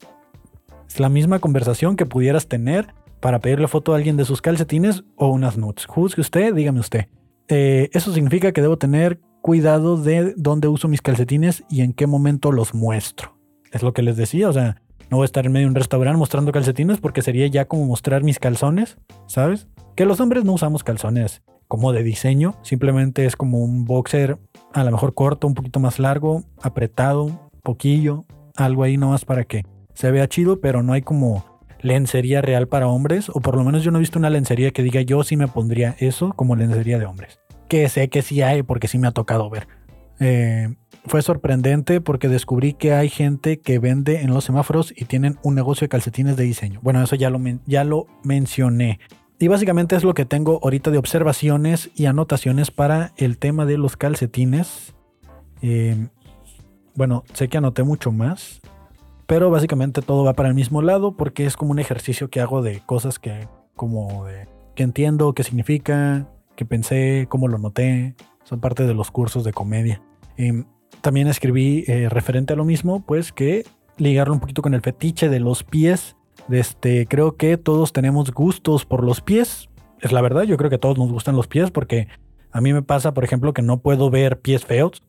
Es la misma conversación que pudieras tener para pedirle foto a alguien de sus calcetines o unas nudes. Juzgue usted, dígame usted. Eh, eso significa que debo tener cuidado de dónde uso mis calcetines y en qué momento los muestro. Es lo que les decía, o sea, no voy a estar en medio de un restaurante mostrando calcetines porque sería ya como mostrar mis calzones, ¿sabes? Que los hombres no usamos calzones como de diseño, simplemente es como un boxer a lo mejor corto, un poquito más largo, apretado, poquillo, algo ahí nomás para que se vea chido, pero no hay como lencería real para hombres, o por lo menos yo no he visto una lencería que diga yo sí me pondría eso como lencería de hombres. Que sé que sí hay porque sí me ha tocado ver. Eh, fue sorprendente porque descubrí que hay gente que vende en los semáforos y tienen un negocio de calcetines de diseño. Bueno, eso ya lo, ya lo mencioné. Y básicamente es lo que tengo ahorita de observaciones y anotaciones para el tema de los calcetines. Eh, bueno, sé que anoté mucho más, pero básicamente todo va para el mismo lado porque es como un ejercicio que hago de cosas que como que entiendo, qué significa, que pensé, cómo lo noté. Son parte de los cursos de comedia. Em, también escribí eh, referente a lo mismo, pues que ligarlo un poquito con el fetiche de los pies. Este, creo que todos tenemos gustos por los pies. Es la verdad, yo creo que a todos nos gustan los pies porque a mí me pasa, por ejemplo, que no puedo ver pies feos.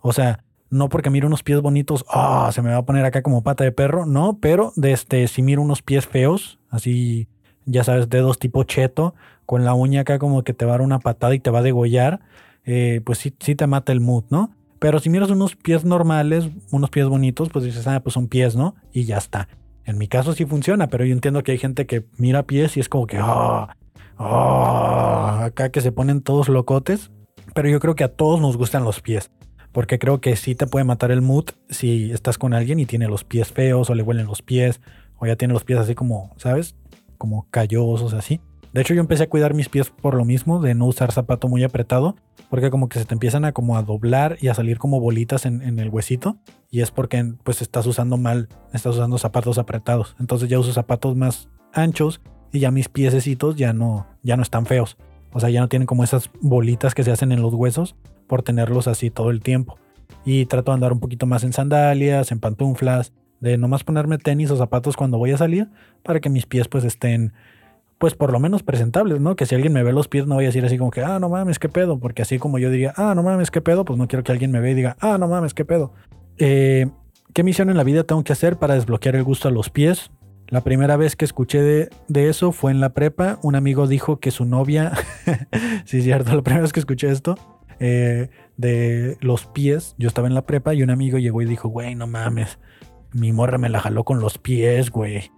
O sea, no porque miro unos pies bonitos, ah, se me va a poner acá como pata de perro, no, pero de este, si miro unos pies feos, así, ya sabes, dedos tipo cheto, con la uña acá como que te va a dar una patada y te va a degollar, eh, pues sí, sí te mata el mood, ¿no? Pero si miras unos pies normales, unos pies bonitos, pues dices, ah, pues son pies, ¿no? Y ya está. En mi caso sí funciona, pero yo entiendo que hay gente que mira pies y es como que, ah, ah, acá que se ponen todos locotes. Pero yo creo que a todos nos gustan los pies. Porque creo que sí te puede matar el mood si estás con alguien y tiene los pies feos o le huelen los pies o ya tiene los pies así como, ¿sabes? Como callosos así. De hecho yo empecé a cuidar mis pies por lo mismo, de no usar zapato muy apretado, porque como que se te empiezan a como a doblar y a salir como bolitas en, el huesito. Y es porque pues estás usando mal, estás usando zapatos apretados. Entonces ya uso zapatos más anchos y ya mis piececitos ya no, ya no están feos. O sea, ya no tienen como esas bolitas que se hacen en los huesos por tenerlos así todo el tiempo. Y trato de andar un poquito más en sandalias, en pantuflas, de nomás ponerme tenis o zapatos cuando voy a salir para que mis pies pues estén pues por lo menos presentables, ¿no? Que si alguien me ve los pies no voy a decir así como que, ah, no mames, qué pedo, porque así como yo diría, ah, no mames, qué pedo, pues no quiero que alguien me vea y diga, ah, no mames, qué pedo. Eh, ¿Qué misión en la vida tengo que hacer para desbloquear el gusto a los pies? La primera vez que escuché de, eso fue en la prepa. Un amigo dijo que su novia, sí, cierto, la primera vez que escuché esto, eh, de los pies. Yo estaba en la prepa y un amigo llegó y dijo, güey, no mames, mi morra me la jaló con los pies, güey.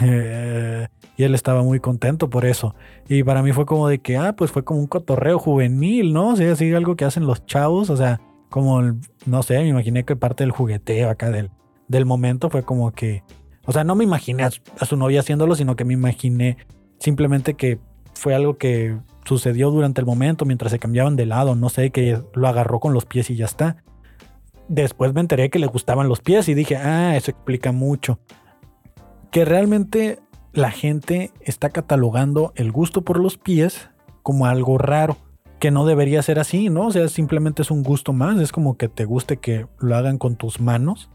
y él estaba muy contento por eso. Y para mí fue como de que, ah, pues fue como un cotorreo juvenil, ¿no? O sea, así algo que hacen los chavos, o sea, como, no sé, me imaginé que parte del jugueteo acá del, del momento fue como que, o sea, no me imaginé a su novia haciéndolo, sino que me imaginé simplemente que fue algo que sucedió durante el momento mientras se cambiaban de lado, no sé, que lo agarró con los pies y ya está. Después me enteré que le gustaban los pies y dije, ah, eso explica mucho. Que realmente la gente está catalogando el gusto por los pies como algo raro, que no debería ser así, ¿no? O sea, simplemente es un gusto más, es como que te guste que lo hagan con tus manos.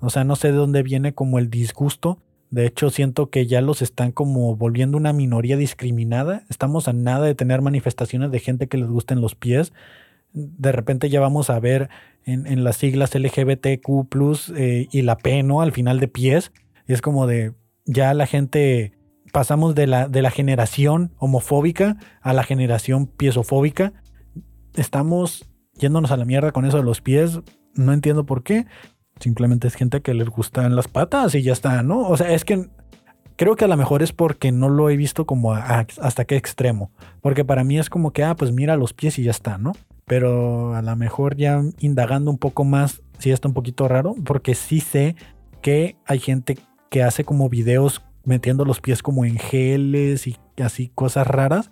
O sea, no sé de dónde viene como el disgusto de hecho, siento que ya los están como volviendo una minoría discriminada. Estamos a nada de tener manifestaciones de gente que les gusten los pies. De repente ya vamos a ver en, las siglas LGBTQ eh, y la P, ¿no? Al final de pies. Es como de, ya la gente, pasamos de la, de la generación homofóbica a la generación piesofóbica. Estamos yéndonos a la mierda con eso de los pies. No entiendo por qué. Simplemente es gente que les gustan las patas y ya está, ¿no? O sea, es que creo que a lo mejor es porque no lo he visto como hasta qué extremo. Porque para mí es como que, ah, pues mira los pies y ya está, ¿no? Pero a lo mejor ya indagando un poco más, sí está un poquito raro, porque sí sé que hay gente que hace como videos metiendo los pies como en geles y así cosas raras.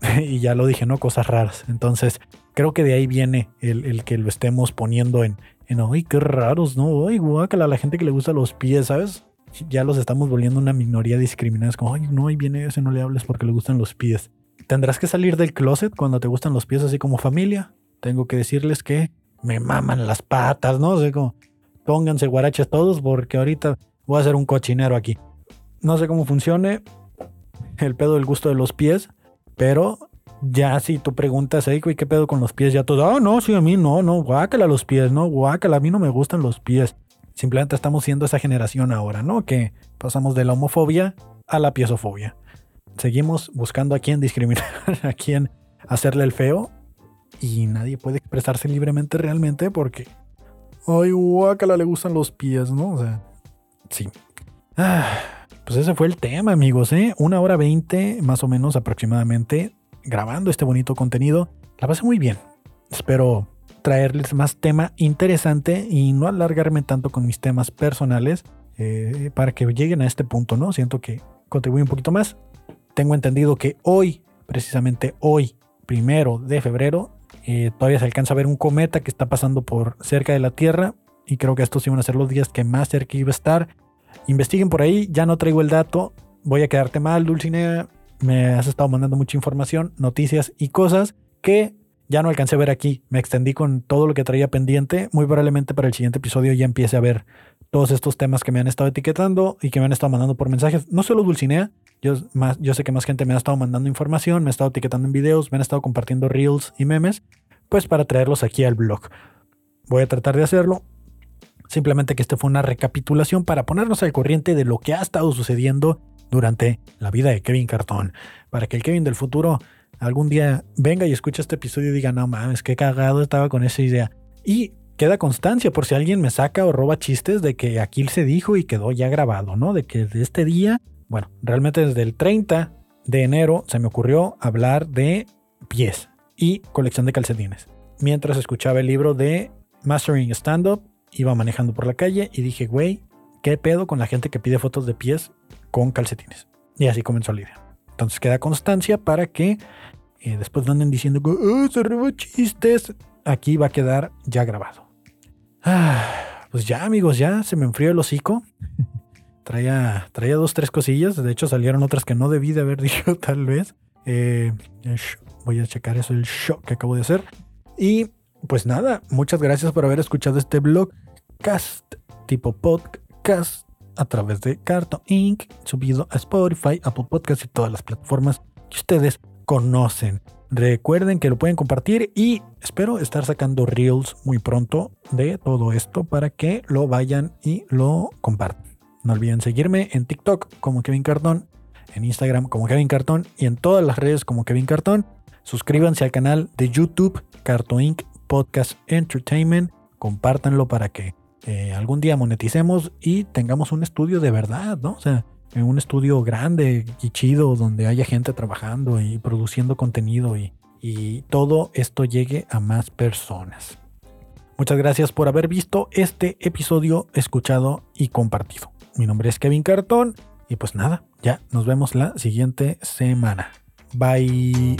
y ya lo dije, ¿no? Cosas raras. Entonces, creo que de ahí viene el, que lo estemos poniendo en, en, ay, qué raros, ¿no? Ay, guácala, la gente que le gusta los pies, ¿sabes? Ya los estamos volviendo una minoría discriminada. Es como, ay, no, ahí viene ese, no le hables porque le gustan los pies. Tendrás que salir del closet cuando te gustan los pies así como familia. Tengo que decirles que me maman las patas, ¿no? O sea, pónganse guaraches todos porque ahorita voy a hacer un cochinero aquí. No sé cómo funcione el pedo del gusto de los pies, pero ya si tú preguntas, ¿y qué pedo con los pies? Ya todo, ah, no, sí, a mí no, no, guácala los pies, no, guácala, a mí no me gustan los pies. Simplemente estamos siendo esa generación ahora, ¿no? Que pasamos de la homofobia a la piezofobia. Seguimos buscando a quién discriminar, a quién hacerle el feo y nadie puede expresarse libremente realmente porque, ay, guácala, le gustan los pies, ¿no? O sea, sí. Ah, pues ese fue el tema, amigos, ¿eh? Una hora veinte, más o menos aproximadamente, grabando este bonito contenido. La pasé muy bien. Espero traerles más tema interesante y no alargarme tanto con mis temas personales eh, para que lleguen a este punto, ¿no? Siento que contribuye un poquito más. Tengo entendido que hoy, precisamente hoy, primero de febrero, eh, todavía se alcanza a ver un cometa que está pasando por cerca de la Tierra y creo que estos iban a ser los días que más cerca iba a estar. Investiguen por ahí, ya no traigo el dato. Voy a quedarte mal, Dulcinea. Me has estado mandando mucha información, noticias y cosas que ya no alcancé a ver aquí. Me extendí con todo lo que traía pendiente. Muy probablemente para el siguiente episodio ya empiece a ver todos estos temas que me han estado etiquetando y que me han estado mandando por mensajes. No solo Dulcinea, yo, yo sé que más gente me ha estado mandando información, me ha estado etiquetando en videos, me han estado compartiendo reels y memes, pues para traerlos aquí al blog. Voy a tratar de hacerlo. Simplemente que este fue una recapitulación para ponernos al corriente de lo que ha estado sucediendo durante la vida de Kevin Cartón. Para que el Kevin del futuro algún día venga y escuche este episodio y diga, no mames, qué cagado estaba con esa idea. Y queda constancia por si alguien me saca o roba chistes de que aquí se dijo y quedó ya grabado, ¿no? De que de este día, bueno, realmente desde el 30 de enero se me ocurrió hablar de pies y colección de calcetines. Mientras escuchaba el libro de Mastering Stand Up iba manejando por la calle y dije, güey, ¿qué pedo con la gente que pide fotos de pies con calcetines? Y así comenzó la idea. Entonces queda constancia para que eh, después no anden diciendo que oh, se robó chistes. Aquí va a quedar ya grabado. Ah, pues ya, amigos, ya se me enfrió el hocico. traía, traía dos, tres cosillas. De hecho, salieron otras que no debí de haber dicho, tal vez. Eh, voy a checar eso, el shock que acabo de hacer. Y pues nada, muchas gracias por haber escuchado este blogcast tipo podcast a través de Carto Inc. subido a Spotify, Apple Podcasts y todas las plataformas que ustedes conocen. Recuerden que lo pueden compartir y espero estar sacando reels muy pronto de todo esto para que lo vayan y lo compartan. No olviden seguirme en TikTok como Kevin Cartón, en Instagram como Kevin Cartón y en todas las redes como Kevin Cartón. Suscríbanse al canal de YouTube Carto Inc. Podcast Entertainment. Compártanlo para que eh, algún día moneticemos y tengamos un estudio de verdad, ¿no? O sea, un estudio grande y chido donde haya gente trabajando y produciendo contenido y, y todo esto llegue a más personas. Muchas gracias por haber visto este episodio, escuchado y compartido. Mi nombre es Kevin Cartón y pues nada, ya nos vemos la siguiente semana. Bye.